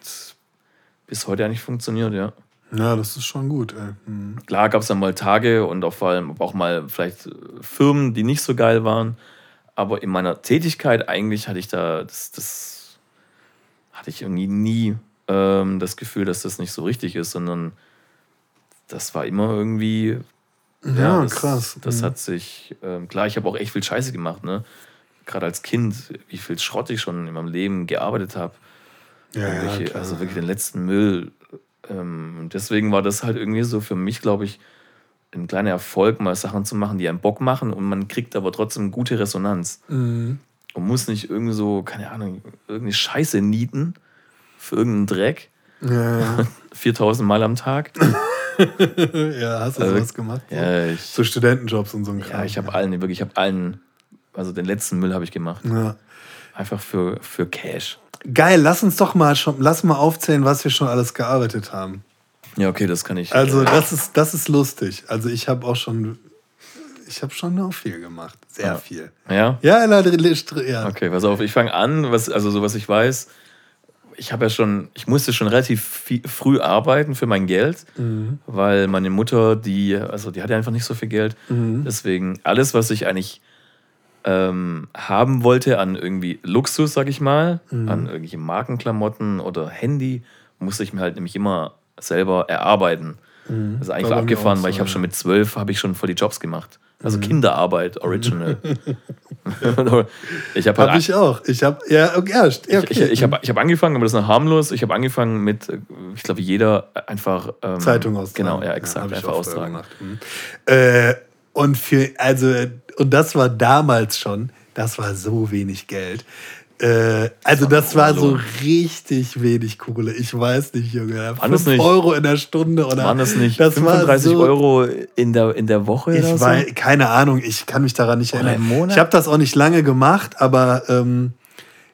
bis heute eigentlich funktioniert, ja. Ja, das ist schon gut. Mhm. Klar gab es dann mal Tage und auch vor allem auch mal vielleicht äh, Firmen, die nicht so geil waren. Aber in meiner Tätigkeit eigentlich hatte ich da, das, das hatte ich irgendwie nie ähm, das Gefühl, dass das nicht so richtig ist, sondern das war immer irgendwie. Ja, das, krass. Das Mhm. hat sich, ähm, klar, ich habe auch echt viel Scheiße gemacht, ne? Gerade als Kind, wie viel Schrott ich schon in meinem Leben gearbeitet habe. Ja, ja, klar. also wirklich den letzten Müll. Ähm, deswegen war das halt irgendwie so für mich, glaube ich, ein kleiner Erfolg, mal Sachen zu machen, die einen Bock machen und man kriegt aber trotzdem gute Resonanz. Mhm. Und muss nicht irgendwie so, keine Ahnung, irgendeine Scheiße nieten für irgendeinen Dreck, Ja, ja. [laughs] 4000 Mal am Tag. [laughs] [laughs] ja hast du Also, sowas gemacht? So? Ja, ich, So Studentenjobs und so ein Kram. ja, ich habe allen, wirklich, ich habe allen, also den letzten Müll habe ich gemacht. Ja. Einfach für, für Cash. Geil, lass uns doch mal schon, lass mal aufzählen, was wir schon alles gearbeitet haben. Ja, okay, das kann ich. Also das ist, das ist lustig. Also ich habe auch schon, ich habe schon auch viel gemacht. Sehr Ja. viel. ja? Ja, leider, ja. Okay, pass auf, ich fange an, was, also so was ich weiß. Ich habe ja schon, ich musste schon relativ viel, früh arbeiten für mein Geld, Mhm. weil meine Mutter, die, also die hatte einfach nicht so viel Geld. Mhm. Deswegen alles, was ich eigentlich ähm, haben wollte an irgendwie Luxus, sag ich mal, Mhm. an irgendwelche Markenklamotten oder Handy, musste ich mir halt nämlich immer selber erarbeiten. Das ist eigentlich Mhm. War abgefahren, auch weil so, ich habe schon mit zwölf habe ich schon voll die Jobs gemacht. Mhm. Also Kinderarbeit, Original. [laughs] ich habe halt Habe ich auch. Ich habe, ja, okay, ja, ja, ich, ich, ich habe ich hab angefangen, aber das ist noch harmlos. Ich habe angefangen mit, äh, ich glaube, jeder einfach. Ähm, Zeitung austragen. Genau, ja, exakt. hab ich einfach austragen. Mhm. Äh, und für, also, und das war damals schon, das war so wenig Geld. Äh, also das war so richtig wenig Kohle. Ich weiß nicht, Junge. Waren das 5 nicht- Euro in der Stunde oder. Waren das nicht das war 35 so, Euro in der, in der Woche oder Ich so? weiß, keine Ahnung, ich kann mich daran nicht erinnern. Ich habe das auch nicht lange gemacht, aber ähm,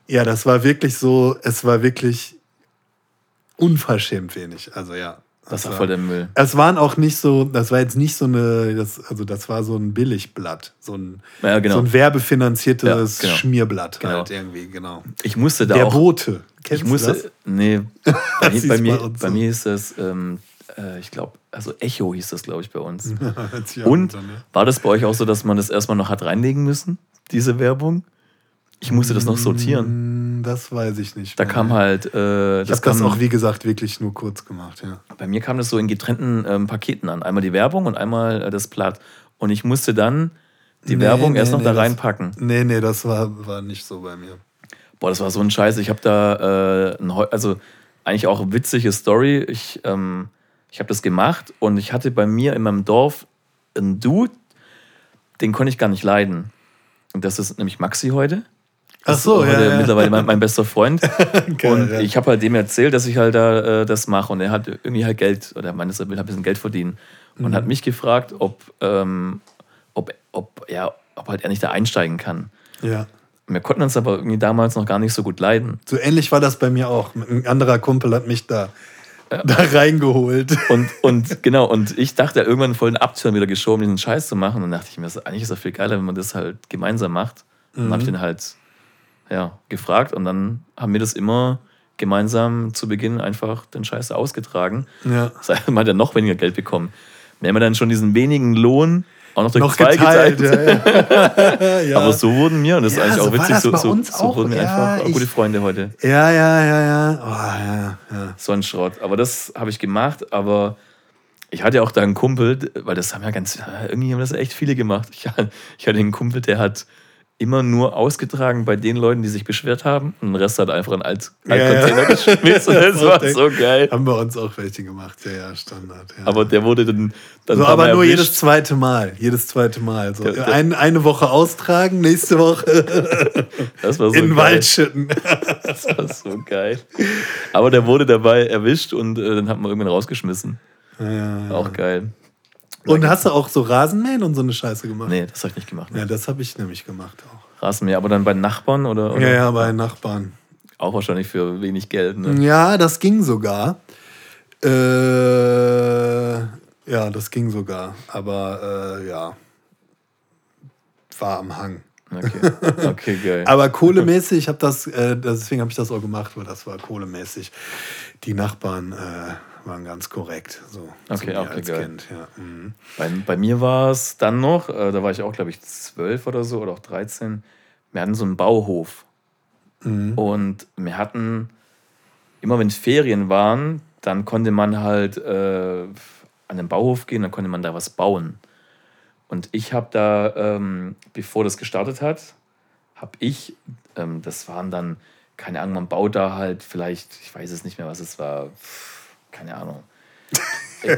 ja, das war wirklich so, es war wirklich unverschämt wenig. Also ja. Das war voll der Müll. Es waren auch nicht so, das war jetzt nicht so eine, das, also das war so ein Billigblatt, so ein, Ja, genau. so ein werbefinanziertes Ja, genau. Schmierblatt Genau. halt irgendwie, genau. Ich musste da Der auch. Bote. ich Kennst musste. du das? Nee. [laughs] Bei, Das mir- ist bei, bei mir, uns bei so. mir ist das, ähm, äh, ich glaube, also Echo hieß das, glaube ich, bei uns. [laughs] Und ne? war das bei euch auch so, dass man das erstmal noch hat reinlegen müssen, diese Werbung? Ich musste das noch sortieren. Hm, Das weiß ich nicht. Da mehr. kam halt. Äh, Ich habe das auch, wie gesagt, wirklich nur kurz gemacht, ja. Bei mir kam das so in getrennten ähm, Paketen an. Einmal die Werbung und einmal äh, das Blatt. Und ich musste dann die Nee, Werbung nee, erst noch nee, da das- reinpacken. Nee, nee, das war, war nicht so bei mir. Boah, das war so ein Scheiß. Ich habe da, äh, also eigentlich auch eine witzige Story. Ich, ähm, ich habe das gemacht und ich hatte bei mir in meinem Dorf einen Dude, den konnte ich gar nicht leiden. Und das ist nämlich Maxi heute. Ach so, ist ja, ja. mittlerweile mein, mein bester Freund. [laughs] Geil, und ja. ich habe halt dem erzählt, dass ich halt da äh, das mache. Und er hat irgendwie halt Geld, oder er meinte, er will halt ein bisschen Geld verdienen. Und Mhm. hat mich gefragt, ob, ähm, ob, ob, ja, ob halt er nicht da einsteigen kann. Ja. Wir konnten uns aber irgendwie damals noch gar nicht so gut leiden. So ähnlich war das bei mir auch. Ein anderer Kumpel hat mich da, da reingeholt. [laughs] Und, und genau, und ich dachte irgendwann voll den Abturn wieder geschoben, diesen Scheiß zu machen. Und dann dachte ich mir, eigentlich ist das viel geiler, wenn man das halt gemeinsam macht. Und dann habe ich den halt ja, gefragt und dann haben wir das immer gemeinsam zu Beginn einfach den Scheiß ausgetragen. Ja. Das heißt, man hat ja noch weniger Geld bekommen. Wir haben ja dann schon diesen wenigen Lohn auch noch durch Noch zwei geteilt. geteilt. Ja, [laughs] ja. Aber so wurden wir, und das ist eigentlich so auch witzig, so, so, so wurden wir einfach ich- gute Freunde heute. ja, ja, ja, ja. Oh, ja, ja. So ein Schrott. Aber das habe ich gemacht, aber ich hatte auch da einen Kumpel, weil das haben ja ganz, irgendwie haben das echt viele gemacht. Ich, [laughs] ich hatte einen Kumpel, der hat immer nur ausgetragen bei den Leuten, die sich beschwert haben. Und den Rest hat einfach in Alt, Ja, ja. Altcontainer [laughs] geschmissen. Das war so geil. Haben wir uns auch welche gemacht. Ja, ja, Standard. Ja. Aber der wurde dann. dann so, aber nur erwischt. jedes zweite Mal. Jedes zweite Mal. So, Der- der- ein, eine Woche austragen, nächste Woche [laughs] Das war so in den. Wald schütten. [laughs] Das war so geil. Aber der wurde dabei erwischt und äh, dann hat man irgendwann rausgeschmissen. Ja, ja, ja. Auch geil. Und hast du auch so Rasenmähen und so eine Scheiße gemacht? Nee, das habe ich nicht gemacht. Ja, das habe ich nämlich gemacht auch. Rasenmäher, aber dann bei Nachbarn oder, oder Ja, ja, bei Nachbarn. auch wahrscheinlich für wenig Geld. Ne? Ja, das ging sogar. Äh, ja, das ging sogar. Aber äh, ja, war am Hang. Okay, okay geil. [laughs] Aber kohlemäßig, ich habe das, äh, deswegen habe ich das auch gemacht, weil das war kohlemäßig. Die Nachbarn äh, waren ganz korrekt. So, Okay, okay, als geil. Kind. Ja. Mhm. Bei, bei mir war es dann noch, äh, da war ich auch, glaube ich, zwölf oder so oder auch 13. Wir hatten so einen Bauhof. Mhm. Und wir hatten, immer wenn Ferien waren, dann konnte man halt äh, an den Bauhof gehen, dann konnte man da was bauen. Und ich habe da, ähm, bevor das gestartet hat, habe ich, ähm, das waren dann, keine Ahnung, man baut da halt vielleicht, ich weiß es nicht mehr, was es war, keine Ahnung. [laughs]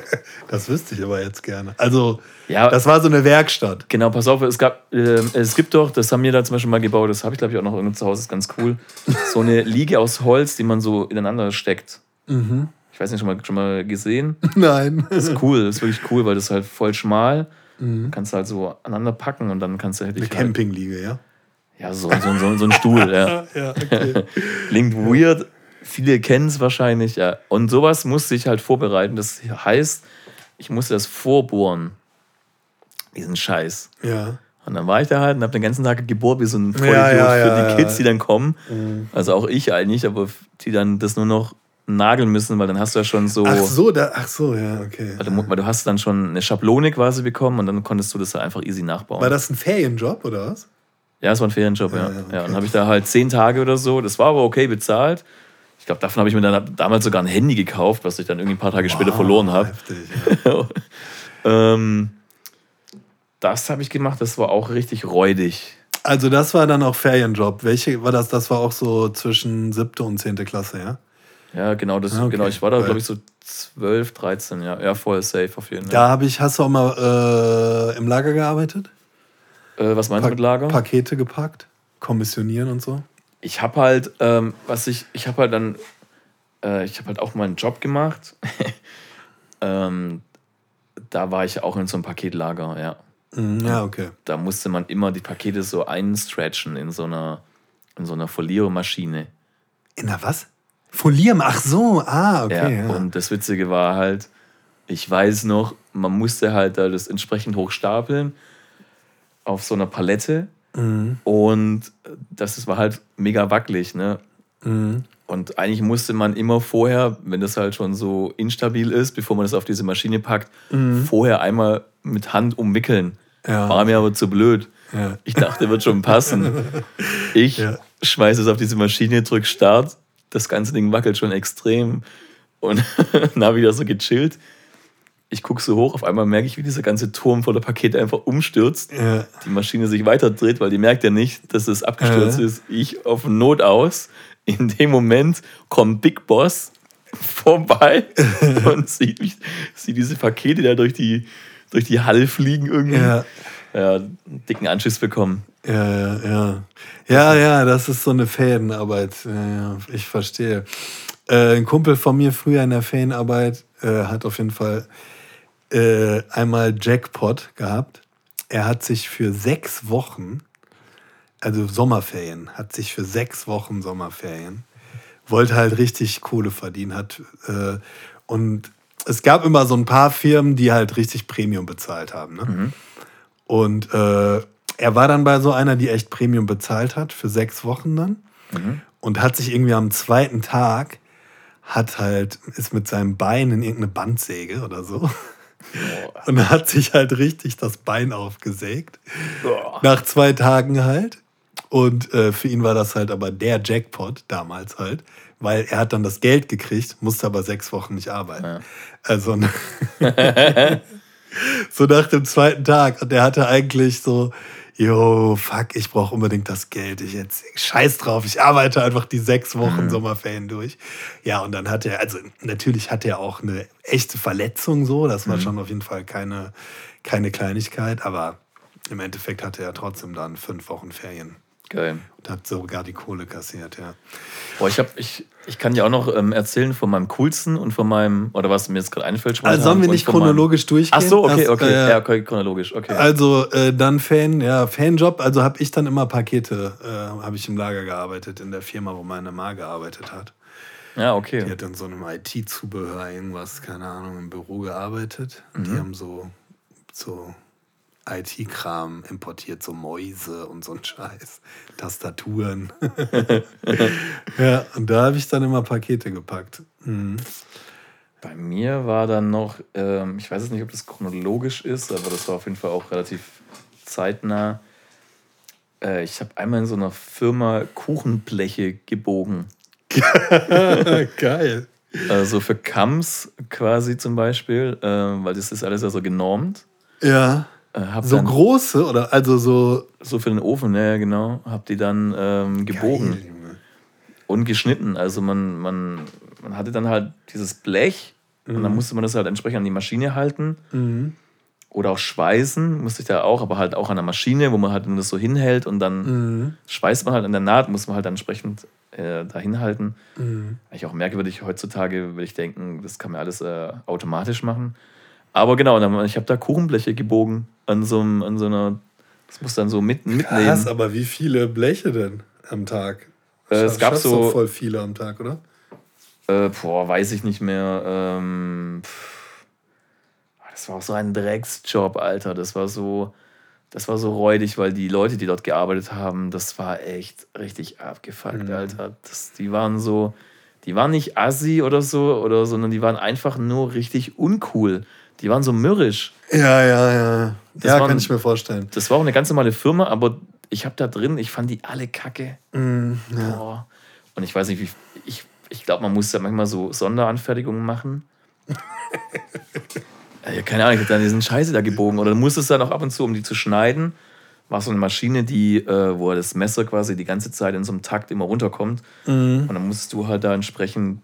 Das wüsste ich aber jetzt gerne. Also, Ja, das war so eine Werkstatt. Genau, pass auf, es gab, ähm, es gibt doch, das haben wir da zum Beispiel mal gebaut, das habe ich glaube ich auch noch irgendwo zu Hause, ist ganz cool. So eine Liege aus Holz, die man so ineinander steckt. Ich weiß nicht, schon mal, schon mal gesehen? [laughs] Nein. Das ist cool, das ist wirklich cool, weil das ist halt voll schmal. Kannst du halt so aneinander packen und dann kannst du halt. Eine halt, Campingliege, ja? Ja, so, so, so, so ein Stuhl, ja. [laughs] Ja, okay. Klingt weird. Viele kennen es wahrscheinlich, ja. Und sowas musste ich halt vorbereiten. Das heißt, ich musste das vorbohren. Diesen Scheiß. ja. Und dann war ich da halt und habe den ganzen Tag gebohrt wie so ein Vollidiot Ja, ja, für ja, die ja. Kids, die dann kommen. Also auch ich eigentlich, aber die dann das nur noch nageln müssen, weil dann hast du ja schon so. Ach so, da, ach so, ja, okay. Weil du, weil du hast dann schon eine Schablone quasi bekommen und dann konntest du das halt einfach easy nachbauen. War das ein Ferienjob oder was? Ja, es war ein Ferienjob, ja. Ja, Ja, ja, okay. und dann habe ich da halt zehn Tage oder so. Das war aber okay bezahlt. Ich glaube, davon habe ich mir dann damals sogar ein Handy gekauft, was ich dann irgendwie ein paar Tage später verloren habe. Heftig, ja. [laughs] ähm, das habe ich gemacht, das war auch richtig räudig. Also das war dann auch Ferienjob. Welche war das? Das war auch so zwischen siebte und zehnte Klasse, ja? Ja, genau, das, Ah, okay. genau. Ich war da, glaube ich, so 12, 13, ja. Ja, voll safe auf jeden Fall. Da habe ich, hast du auch mal äh, im Lager gearbeitet? Äh, was meinst du mit Lager? Pakete gepackt, kommissionieren und so. Ich habe halt, ähm, was ich, ich habe halt dann, äh, ich habe halt auch meinen Job gemacht. [laughs] ähm, da war ich auch in so einem Paketlager, ja. Mhm, ja, okay. Da musste man immer die Pakete so einstretchen in so einer, in so einer Foliermaschine. In der was? Folieren, ach so, ah, okay. ja. Ja, Und das Witzige war halt, ich weiß noch, man musste halt da das entsprechend hoch stapeln auf so einer Palette. Mhm. Und das ist- war halt mega wackelig, ne? Mhm. Und eigentlich musste man immer vorher, wenn das halt schon so instabil ist, bevor man das auf diese Maschine packt, vorher einmal mit Hand umwickeln. Mhm. Ja. War mir aber zu blöd. Ja. Ich dachte, wird schon passen. [laughs] Ich Ja. schmeiße es auf diese Maschine, drück Start. Das ganze Ding wackelt schon extrem. Und [laughs] dann habe ich da so gechillt. Ich gucke so hoch, auf einmal merke ich, wie dieser ganze Turm voller Pakete einfach umstürzt. Ja. Die Maschine sich weiter dreht, weil die merkt ja nicht, dass es abgestürzt Äh. ist. Ich auf Not aus. In dem Moment kommt Big Boss vorbei [laughs] und sieht, mich, sieht diese Pakete da durch die, durch die Halle fliegen irgendwie. Ja. Ja, dicken Anschiss bekommen. Ja, ja, ja. Ja, ja, das ist so eine Fädenarbeit. Ja, ja, ich verstehe. Äh, ein Kumpel von mir früher in der Ferienarbeit äh, hat auf jeden Fall äh, einmal Jackpot gehabt. Er hat sich für sechs Wochen, also Sommerferien, hat sich für sechs Wochen Sommerferien, wollte halt richtig Kohle verdienen, hat äh, und es gab immer so ein paar Firmen, die halt richtig Premium bezahlt haben. Ne? Und äh, er war dann bei so einer, die echt Premium bezahlt hat, für sechs Wochen dann. Und hat sich irgendwie am zweiten Tag, hat halt, ist mit seinem Bein in irgendeine Bandsäge oder so. Und hat sich halt richtig das Bein aufgesägt. Boah. Nach zwei Tagen halt. Und äh, für ihn war das halt aber der Jackpot damals halt, weil er hat dann das Geld gekriegt, musste aber sechs Wochen nicht arbeiten. Also [laughs] [laughs] so nach dem zweiten Tag. Und er hatte eigentlich so, yo, fuck, ich brauche unbedingt das Geld. Ich jetzt scheiß drauf, ich arbeite einfach die sechs Wochen Sommerferien durch. Ja, und dann hat er, also natürlich hat er auch eine echte Verletzung so. Das war schon auf jeden Fall keine, keine Kleinigkeit, aber im Endeffekt hatte er trotzdem dann fünf Wochen Ferien. Geil. Und hat sogar die Kohle kassiert, ja. Boah, ich, hab, ich, ich kann dir auch noch ähm, erzählen von meinem coolsten und von meinem, oder was mir jetzt gerade einfällt. spontan, Also sollen wir nicht von meinem- chronologisch durchgehen? Ach so, okay, okay. äh, ja, okay, chronologisch, okay. Also äh, dann Fan, ja, Fanjob. Also habe ich dann immer Pakete, äh, habe ich im Lager gearbeitet, in der Firma, wo meine Ma gearbeitet hat. ja, Die okay. hat in so einem IT-Zubehör irgendwas, keine Ahnung, im Büro gearbeitet. Und Mhm. die haben so, so IT-Kram importiert, so Mäuse und so ein Scheiß, Tastaturen. [laughs] ja, und da habe ich dann immer Pakete gepackt. Mhm. Bei mir war dann noch, ähm, ich weiß jetzt nicht, ob das chronologisch ist, aber das war auf jeden Fall auch relativ zeitnah. Äh, ich habe einmal in so einer Firma Kuchenbleche gebogen. [laughs] Geil. Also für Kams quasi zum Beispiel, äh, weil das ist alles ja so genormt. Ja. Äh, hab So dann, große oder also so so für den Ofen, ja genau, hab die dann ähm, gebogen Geil, und geschnitten. Also man, man, man hatte dann halt dieses Blech und dann musste man das halt entsprechend an die Maschine halten. Mhm. Oder auch schweißen, musste ich da auch, aber halt auch an der Maschine, wo man halt das so hinhält und dann Mhm. schweißt man halt an der Naht, muss man halt dann entsprechend äh, dahin halten. Mhm. Ich auch merke, würde ich heutzutage würde ich denken, das kann man alles äh, automatisch machen. Aber genau, ich habe da Kuchenbleche gebogen an so, an so einer, das muss dann so mit, mitnehmen. Krass, aber wie viele Bleche denn am Tag? Äh, es gab so voll viele am Tag, oder? Äh, boah, weiß ich nicht mehr. Ähm, das war auch so ein Drecksjob, Alter. Das war so, das war so räudig, weil die Leute, die dort gearbeitet haben, das war echt richtig abgefuckt, mhm. Alter. Das, die waren so, die waren nicht assi oder so, oder, sondern die waren einfach nur richtig uncool. Die waren so mürrisch. Ja, ja, ja. Das ja, waren, kann ich mir vorstellen. Das war auch eine ganz normale Firma, aber ich habe da drin, ich fand die alle kacke. Mm, ja. Und ich weiß nicht, wie. Ich, ich glaube, man muss da manchmal so Sonderanfertigungen machen. [laughs] ja, keine Ahnung, ich habe dann diesen Scheiße da gebogen. Oder du musstest dann auch ab und zu, um die zu schneiden, war so eine Maschine, die, äh, wo das Messer quasi die ganze Zeit in so einem Takt immer runterkommt. Mhm. Und dann musstest du halt da entsprechend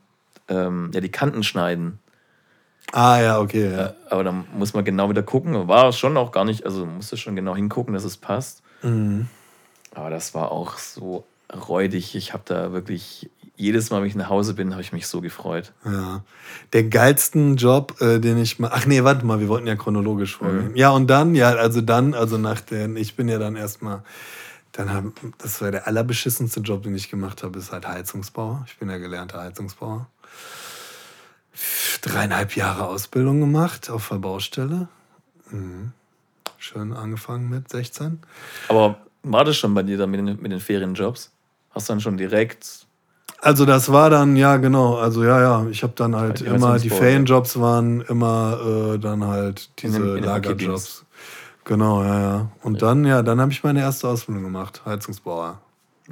ähm, ja, die Kanten schneiden. Ah, ja, okay. Ja. Aber dann muss man genau wieder gucken. War schon auch gar nicht, also musste schon genau hingucken, dass es passt. Mhm. Aber das war auch so räudig. Ich habe da wirklich jedes Mal, wenn ich nach Hause bin, habe ich mich so gefreut. Ja. Der geilsten Job, äh, den ich mal. Ach nee, warte mal, wir wollten ja chronologisch vorgehen. Mhm. Ja, und dann, ja, also dann, also nach den, ich bin ja dann erstmal. Dann haben, das war der allerbeschissenste Job, den ich gemacht habe, ist halt Heizungsbauer. Ich bin ja gelernter Heizungsbauer dreieinhalb Jahre Ausbildung gemacht auf der Baustelle. Mhm. Schön angefangen mit 16. Aber war das schon bei dir dann mit den, mit den Ferienjobs? Hast du dann schon direkt. Also das war dann, ja genau, also ja, ja, ich habe dann halt die immer, die Ferienjobs waren immer äh, dann halt diese in den, in Lagerjobs. Genau, ja, ja. Und ja. dann, ja, dann habe ich meine erste Ausbildung gemacht, Heizungsbauer.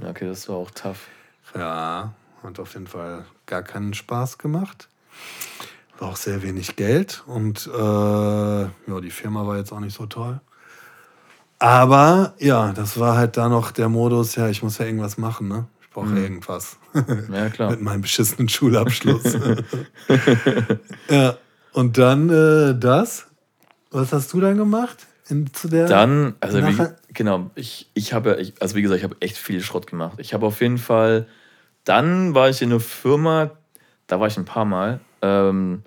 Okay, das war auch tough. Ja, hat auf jeden Fall gar keinen Spaß gemacht. War auch sehr wenig Geld und äh, ja, die Firma war jetzt auch nicht so toll. Aber ja, das war halt da noch der Modus, ja, ich muss ja irgendwas machen, ne? Ich brauche mhm. irgendwas. [laughs] Ja, klar. Mit meinem beschissenen Schulabschluss. [laughs] ja, und dann äh, das. Was hast du dann gemacht? In, zu der dann, also wie, genau, ich, ich habe, ich, also wie gesagt, ich habe echt viel Schrott gemacht. Ich habe auf jeden Fall, dann war ich in einer Firma, da war ich ein paar Mal, ähm,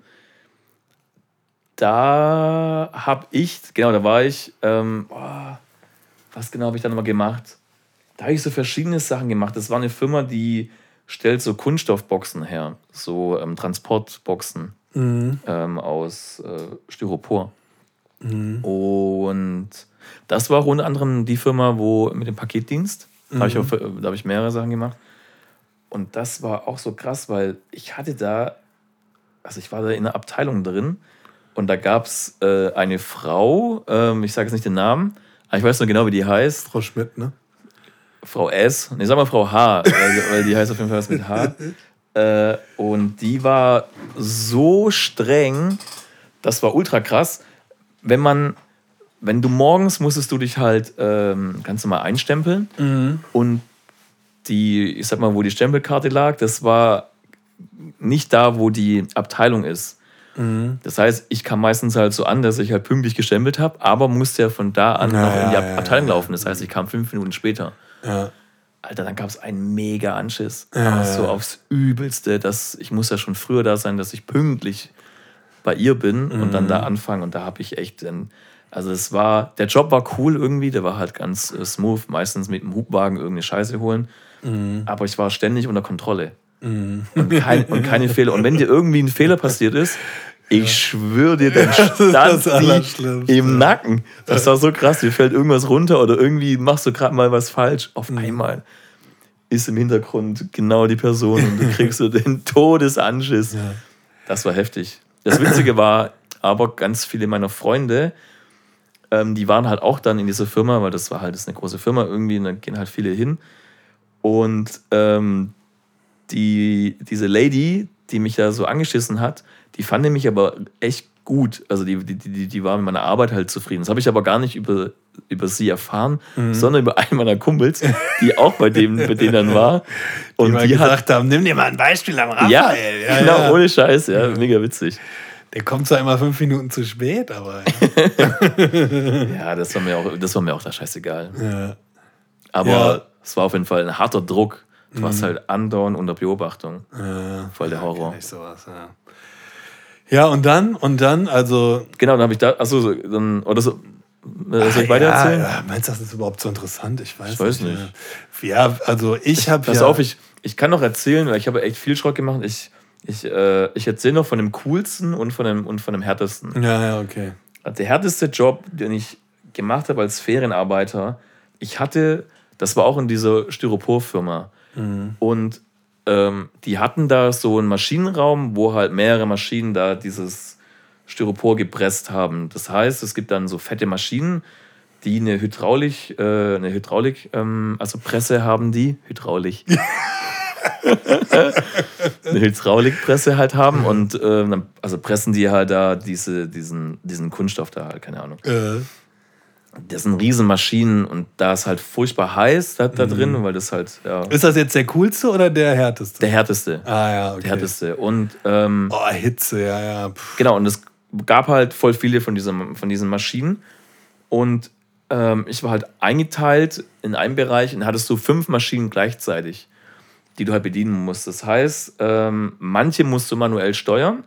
da habe ich, genau, da war ich, ähm, oh, was genau habe ich da nochmal gemacht? Da habe ich so verschiedene Sachen gemacht. Das war eine Firma, die stellt so Kunststoffboxen her, so ähm, Transportboxen mhm. ähm, aus äh, Styropor. Mhm. Und das war unter anderem die Firma, wo mit dem Paketdienst, mhm. da habe ich, hab ich mehrere Sachen gemacht. Und das war auch so krass, weil ich hatte da also ich war da in einer Abteilung drin und da gab es äh, eine Frau, ähm, ich sage jetzt nicht den Namen, aber ich weiß noch genau, wie die heißt. Frau Schmidt, ne? Frau S. Ne, sag mal Frau H, weil, weil die heißt auf jeden Fall was mit H. Äh, und die war so streng, das war ultra krass. Wenn man, wenn du morgens musstest du dich halt ähm, ganz normal einstempeln mhm. und die, ich sag mal, wo die Stempelkarte lag, das war nicht da, wo die Abteilung ist. Mhm. Das heißt, ich kam meistens halt so an, dass ich halt pünktlich gestempelt habe, aber musste ja von da an ja, noch in die ja, Abteilung ja, laufen. Das heißt, ich kam fünf Minuten später. Alter, dann gab es einen mega Anschiss. So aufs Übelste, dass ich muss ja schon früher da sein, dass ich pünktlich bei ihr bin mhm. und dann da mhm. anfangen. Und da habe ich echt, dann, also es war, der Job war cool irgendwie, der war halt ganz äh, smooth, meistens mit dem Hubwagen irgendeine Scheiße holen. Mhm. Aber ich war ständig unter Kontrolle. Mhm. Und, kein, und keine [laughs] Fehler. Und wenn dir irgendwie ein Fehler passiert ist, ich schwöre dir, dann [laughs] stand sie im Nacken. Das war so krass. Dir fällt irgendwas runter oder irgendwie machst du gerade mal was falsch. Auf mhm. einmal ist im Hintergrund genau die Person und du [laughs] kriegst so den Todesanschiss. Ja. Das war heftig. Das Witzige war aber, ganz viele meiner Freunde, ähm, die waren halt auch dann in dieser Firma, weil das war halt das eine große Firma irgendwie und da gehen halt viele hin. Und ähm, die, diese Lady, die mich da so angeschissen hat, die fand mich aber echt gut. Also die, die, die, die war mit meiner Arbeit halt zufrieden. Das habe ich aber gar nicht über, über sie erfahren, mhm. sondern über einen meiner Kumpels, die auch bei, dem, bei denen dann war. [laughs] Und die, mal die gesagt hat, haben, nimm dir mal ein Beispiel am Raphael. Ja, ja genau, ja. ohne Scheiß, ja, mega witzig. Der kommt zwar immer fünf Minuten zu spät, aber. [laughs] ja, das war mir auch, das war mir auch da scheißegal. Ja. Aber es war auf jeden Fall ein harter Druck Du warst halt andauernd unter Beobachtung. Ja, Voll der Horror. ich sowas, ja. ja, und dann, und dann, also. Genau, dann habe ich da, achso, so, dann, oder so, äh, soll ich weiter ja, erzählen? ja, meinst du, das ist überhaupt so interessant? Ich weiß, Ich weiß nicht. Ja, also ich habe Pass ja, auf, ich, ich kann noch erzählen, weil ich habe echt viel Schrott gemacht. Ich, ich, äh, ich erzähle noch von dem coolsten und von dem, und von dem härtesten. Ja, ja, okay. Der härteste Job, den ich gemacht habe als Ferienarbeiter, ich hatte, das war auch in dieser Styroporfirma. Und ähm, die hatten da so einen Maschinenraum, wo halt mehrere Maschinen da dieses Styropor gepresst haben. Das heißt, es gibt dann so fette Maschinen, die eine Hydraulik, äh, eine Hydraulik, ähm, also Presse haben die, Hydraulik. [laughs] eine Hydraulikpresse halt haben und dann, also pressen die halt da diese, diesen, diesen Kunststoff da halt, keine Ahnung. Äh, Das sind riesen Maschinen und da ist halt furchtbar heiß da, da drin, weil das halt ja, ist das jetzt der coolste oder der härteste? der härteste. ah, ja, okay. Der härteste. Und ähm, Oh, Hitze, ja, ja. Puh. Genau, und es gab halt voll viele von, diesem, von diesen Maschinen. Und ähm, ich war halt eingeteilt in einem Bereich und hattest du fünf Maschinen gleichzeitig, die du halt bedienen musst. Das heißt, ähm, manche musst du manuell steuern,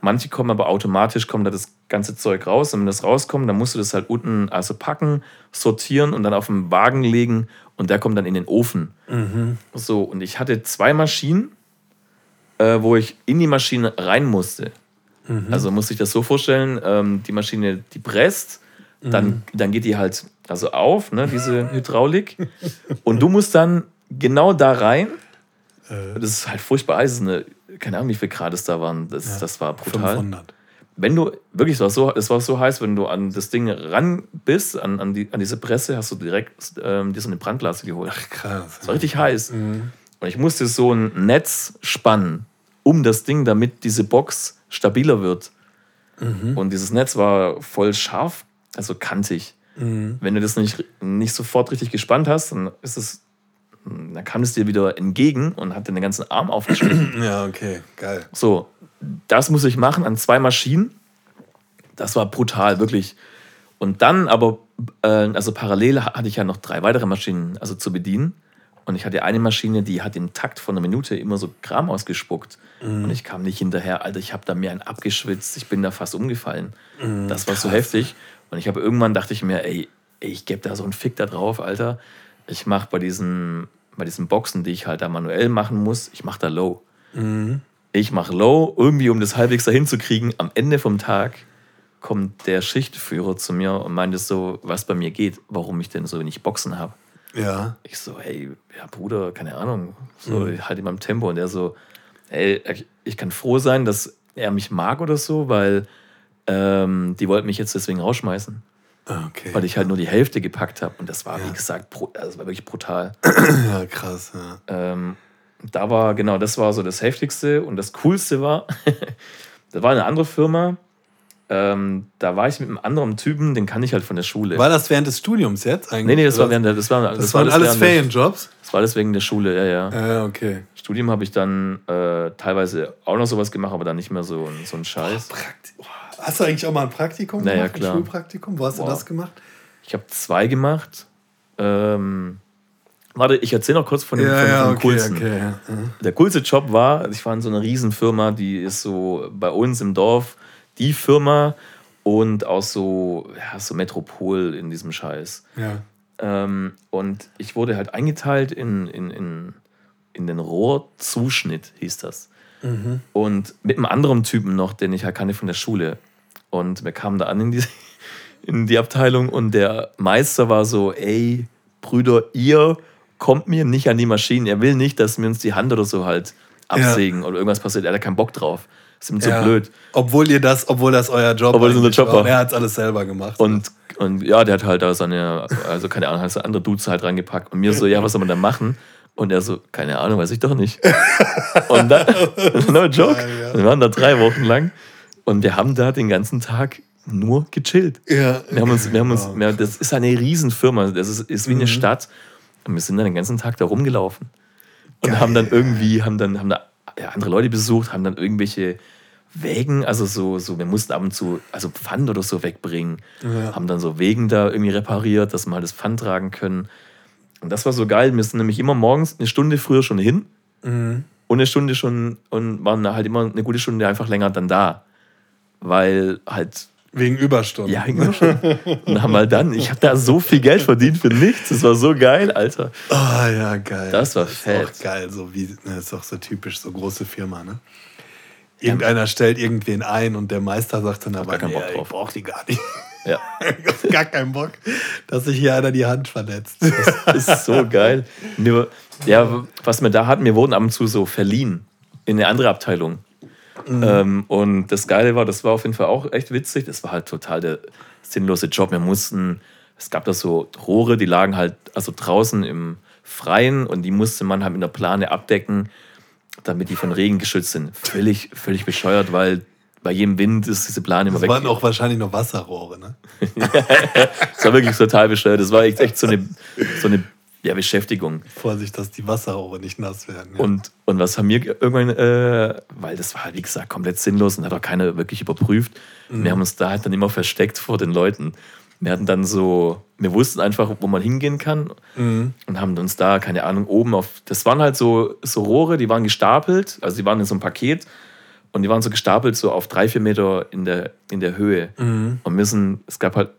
manche kommen aber automatisch, kommt da das ganze Zeug raus. Und wenn das rauskommt, dann musst du das halt unten also packen, sortieren und dann auf den Wagen legen und der kommt dann in den Ofen. So, und ich hatte zwei Maschinen, äh, wo ich in die Maschine rein musste. Also muss ich das so vorstellen, ähm, die Maschine, die presst, dann, dann geht die halt also auf, ne, diese [laughs] Hydraulik. Und du musst dann genau da rein. Das ist halt furchtbar heiß. Eine, keine Ahnung, wie viel Grad es da waren. Das, das war brutal. 500. Wenn du, wirklich, es war, so, es war so heiß, wenn du an das Ding ran bist, an, an, die, an diese Presse, hast du direkt ähm, dir so eine Brandblase geholt. Krass. Es war richtig heiß. Und ich musste so ein Netz spannen um das Ding, damit diese Box stabiler wird. Und dieses Netz war voll scharf, also kantig. Wenn du das nicht, nicht sofort richtig gespannt hast, dann ist es, dann kam es dir wieder entgegen und hat den ganzen Arm aufgeschnitten. [clears throat] Ja, okay, geil. So, das muss ich machen an zwei Maschinen. Das war brutal, wirklich. Und dann aber, äh, also parallel hatte ich ja noch drei weitere Maschinen also zu bedienen. Und ich hatte eine Maschine, die hat im Takt von einer Minute immer so Kram ausgespuckt. Und ich kam nicht hinterher. Alter, ich habe da mir einen abgeschwitzt. Ich bin da fast umgefallen. das war so heftig. Und ich habe irgendwann dachte ich mir, ey, ich gebe da so einen Fick da drauf, Alter. Ich mache bei diesen, bei diesen Boxen, die ich halt da manuell machen muss, ich mache da Low. Ich mache Low, irgendwie um das halbwegs dahin zu kriegen. Am Ende vom Tag kommt der Schichtführer zu mir und meinte so, was bei mir geht, warum ich denn so wenig Boxen habe. Ja. Ich so, hey, ja, Bruder, keine Ahnung, so halt in meinem Tempo. Und er so, ey, ich kann froh sein, dass er mich mag oder so, weil ähm, die wollten mich jetzt deswegen rausschmeißen, Ah, Okay. weil ich halt nur die Hälfte gepackt habe. Und das war, wie gesagt, also das war wirklich brutal. [clears throat] Ja, krass, ja. Ähm, da war, genau, das war so das Heftigste. Und das Coolste war, [laughs] das war eine andere Firma. Ähm, da war ich mit einem anderen Typen, den kann ich halt von der Schule. War das während des Studiums jetzt eigentlich? nee, nee, das war während der, das war, Das, das war waren alles während der- Ferienjobs? Das war alles wegen der Schule, ja, ja. Ja, okay. Studium habe ich dann äh, teilweise auch noch sowas gemacht, aber dann nicht mehr so, ein- so ein Scheiß. Prakti oh, hast du eigentlich auch mal ein Praktikum Na ja, gemacht? klar. Ein Schulpraktikum? Wo hast Boah. du das gemacht? Ich habe zwei gemacht. Ähm, warte, ich erzähle noch kurz von dem, von, von dem coolsten. okay. Ja. Der coolste Job war, ich war in so einer Riesenfirma, die ist so bei uns im Dorf die Firma und auch so, ja, so Metropol in diesem Scheiß. ja. Ähm, und ich wurde halt eingeteilt in, in, in, in den Rohrzuschnitt, hieß das. Und mit einem anderen Typen noch, den ich halt kannte von der Schule. Und wir kamen da an in die, [laughs] in die Abteilung und der Meister war so, ey, Brüder, ihr kommt mir nicht an die Maschinen. Er will nicht, dass wir uns die Hand oder so halt absägen oder irgendwas passiert. Er hat keinen Bock drauf. Ist ihm zu ja. blöd. Obwohl ihr das, obwohl das euer Job Obwohl das unser Job war. Er hat es alles selber gemacht. Und, und ja, der hat halt da seine, also keine Ahnung, hat so andere Dudes halt reingepackt. Und mir so, ja, was soll man da machen? Und er so, keine Ahnung, weiß ich doch nicht. [laughs] Und dann, [laughs] no joke, Geil, ja. wir waren da drei Wochen lang und wir haben da den ganzen Tag nur gechillt. ja, Wir haben uns, wir haben uns, Wow. wir, das ist eine Riesenfirma, das ist, ist wie Mhm. eine Stadt. Und wir sind dann den ganzen Tag da rumgelaufen. Und haben dann irgendwie, haben dann, haben da ja, andere Leute besucht, haben dann irgendwelche Wägen, also so, so, wir mussten ab und zu, also Pfand oder so wegbringen. Ja. Haben dann so Wägen da irgendwie repariert, dass wir halt das Pfand tragen können. Und das war so geil. Wir sind nämlich immer morgens eine Stunde früher schon hin Mhm. und eine Stunde schon und waren halt immer eine gute Stunde einfach länger dann da. Weil halt, Wegen Überstunden. ja, schon. Und haben halt dann, ich habe da so viel Geld verdient für nichts. Das war so geil, Alter. Ah, ja, geil. Das war ist fett. auch geil, so wie, ne, ist auch so typisch, so große Firma, ne? Irgendeiner stellt irgendwen ein und der Meister sagt dann aber, gar keinen nee, Bock ich drauf. brauch die gar nicht. Ja, [laughs] gar keinen Bock, dass sich hier einer die Hand verletzt. das ist so geil. Mir, ja, was wir da hatten, wir wurden ab und zu so verliehen in eine andere Abteilung. Ähm, und das Geile war, das war auf jeden Fall auch echt witzig. Das war halt total der sinnlose Job. Wir mussten, es gab da so Rohre, die lagen halt also draußen im Freien und die musste man halt mit einer Plane abdecken, damit die von Regen geschützt sind. Völlig, völlig bescheuert, weil bei jedem Wind ist diese Plane immer Das weg. waren auch wahrscheinlich noch Wasserrohre, ne? [laughs] Das war wirklich total bescheuert. Das war echt, echt so eine, so eine ja, Beschäftigung. Vorsicht, dass die Wasserrohre nicht nass werden. Ja. Und, und was haben wir irgendwann, äh, weil das war halt, wie gesagt, komplett sinnlos und hat auch keiner wirklich überprüft. Wir haben uns da halt dann immer versteckt vor den Leuten. Wir hatten dann so, wir wussten einfach, wo man hingehen kann und haben uns da, keine Ahnung, oben auf, das waren halt so, so Rohre, die waren gestapelt, also die waren in so einem Paket und die waren so gestapelt so auf drei, vier Meter in der, in der Höhe. Und wir sind, es gab halt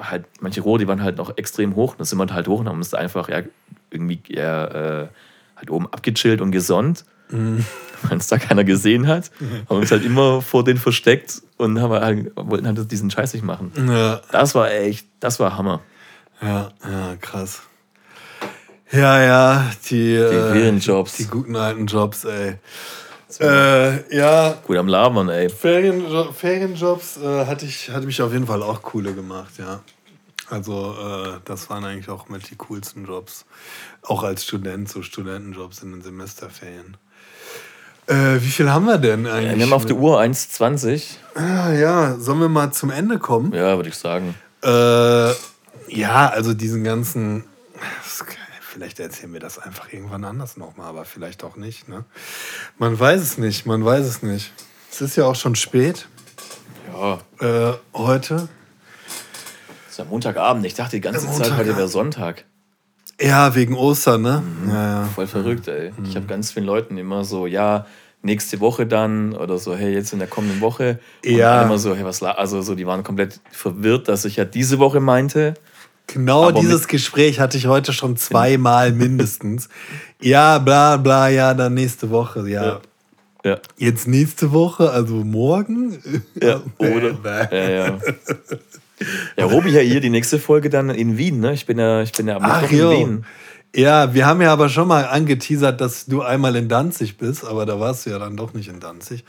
halt manche Rohre, die waren halt noch extrem hoch. Da sind wir halt hoch und haben uns einfach ja, irgendwie ja, äh, halt oben abgechillt und gesonnt. [laughs] Weil uns da keiner gesehen hat. Haben uns halt immer vor denen versteckt und haben halt, wollten halt diesen Scheiß nicht machen. ja, Das war echt, das war Hammer. ja, ja, krass. Ja, ja, die, die, äh, Ferienjobs. die guten alten Jobs, ey. Äh, ja, Gut am Labern, ey. Ferienjo Ferienjobs äh, hatte ich hatte mich auf jeden Fall auch coole gemacht, ja. Also äh, das waren eigentlich auch mit die coolsten Jobs. Auch als Student, so Studentenjobs in den Semesterferien. Äh, wie viel haben wir denn eigentlich? Wir haben auf der Uhr 1,20. Ah, ja, sollen wir mal zum Ende kommen? Ja, würde ich sagen. Äh, ja, also diesen ganzen. Vielleicht erzählen wir das einfach irgendwann anders nochmal, aber vielleicht auch nicht. Ne? Man weiß es nicht, man weiß es nicht. Es ist ja auch schon spät Ja, äh, heute. ist ja Montagabend. Ich dachte die ganze Zeit, Montagabend. heute wäre Sonntag. Ja, wegen Ostern, ne? Ja, ja. Voll verrückt, ey. Ich Mhm. habe ganz vielen Leuten immer so, ja, nächste Woche dann oder so, hey, jetzt in der kommenden Woche. Und Ja. immer so, hey, was, also so, die waren komplett verwirrt, dass ich ja diese Woche meinte. Genau Aber dieses Gespräch hatte ich heute schon zweimal mindestens. Ja, bla bla, ja, dann nächste Woche, ja. Ja, Jetzt nächste Woche, also morgen? ja, [laughs] oder? Ja, ja. Ja, Robi ja hier die nächste Folge dann in Wien, ne? Ich bin ja, ich bin ja am Ach Mittwoch in jo. Wien. Ja, wir haben ja aber schon mal angeteasert, dass du einmal in Danzig bist, aber da warst du ja dann doch nicht in Danzig.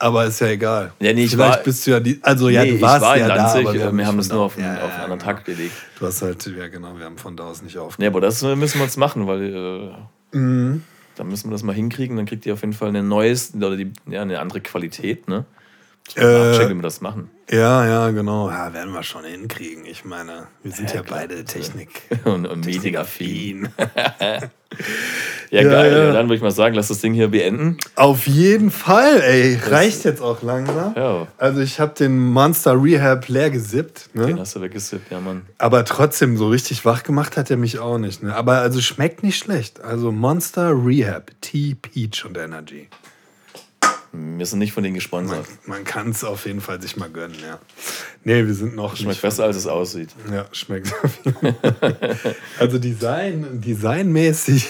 Aber ist ja egal. Ja, nee, ich Vielleicht war- bist du ja die. Also ja, nee, du warst war ja Danzig, da, aber wir, nicht haben das von nur auf, einen- Ja, auf einen ja, anderen genau. Tag gelegt. Du hast halt, ja genau, wir haben von da aus nicht aufgenommen. aber das äh, müssen wir jetzt machen, weil äh, Mhm. dann müssen wir das mal hinkriegen. Dann kriegt ihr auf jeden Fall eine neues oder die, ja, eine andere Qualität, ne? Äh, checken, wie wir das machen. Ja, ja, genau. Ja, werden wir schon hinkriegen. Ich meine, wir sind ja, klar. beide Technik. [laughs] Und, und Mediaffin. [laughs] [laughs] Ja, Ja, geil. ja. Ja, dann würde ich mal sagen, lass das Ding hier beenden. Auf jeden Fall, ey. Reicht jetzt auch langsam. Ja, Also ich habe den Monster Rehab leer gesippt. Ne? den hast du weggesippt, ja, Mann. Aber trotzdem, so richtig wach gemacht hat er mich auch nicht. Ne? Aber also schmeckt nicht schlecht. Also Monster Rehab, Tea, Peach und Energy. Wir sind nicht von denen Man, gesponsert. man kann es auf jeden Fall sich mal gönnen, ja. Nee, wir sind noch Schmeckt besser, als es aussieht. Ja, schmeckt. [laughs] Also Design, designmäßig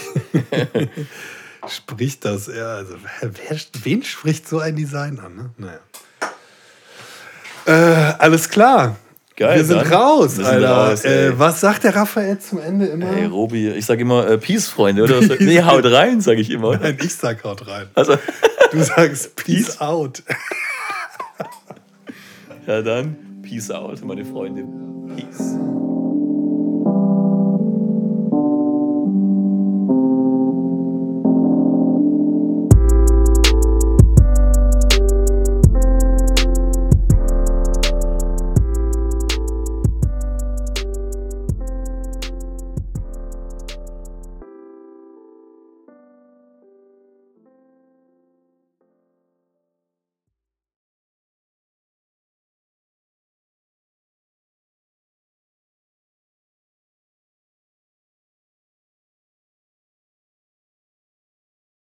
[laughs] spricht das eher. Also wer, wen spricht so ein Design an? Ne? Naja. Äh, alles klar. Geil, wir sind dann. raus, Wir sind Alter. raus, ey. äh, was sagt der Raphael zum Ende immer? Hey, Robi, ich sag immer äh, Peace, Freunde, oder? [laughs] Was- nee, haut rein, sag ich immer. Nein, ich sag haut rein. Also, [laughs] Du sagst [laughs] Peace out. ja dann, Peace out, meine Freunde. Peace.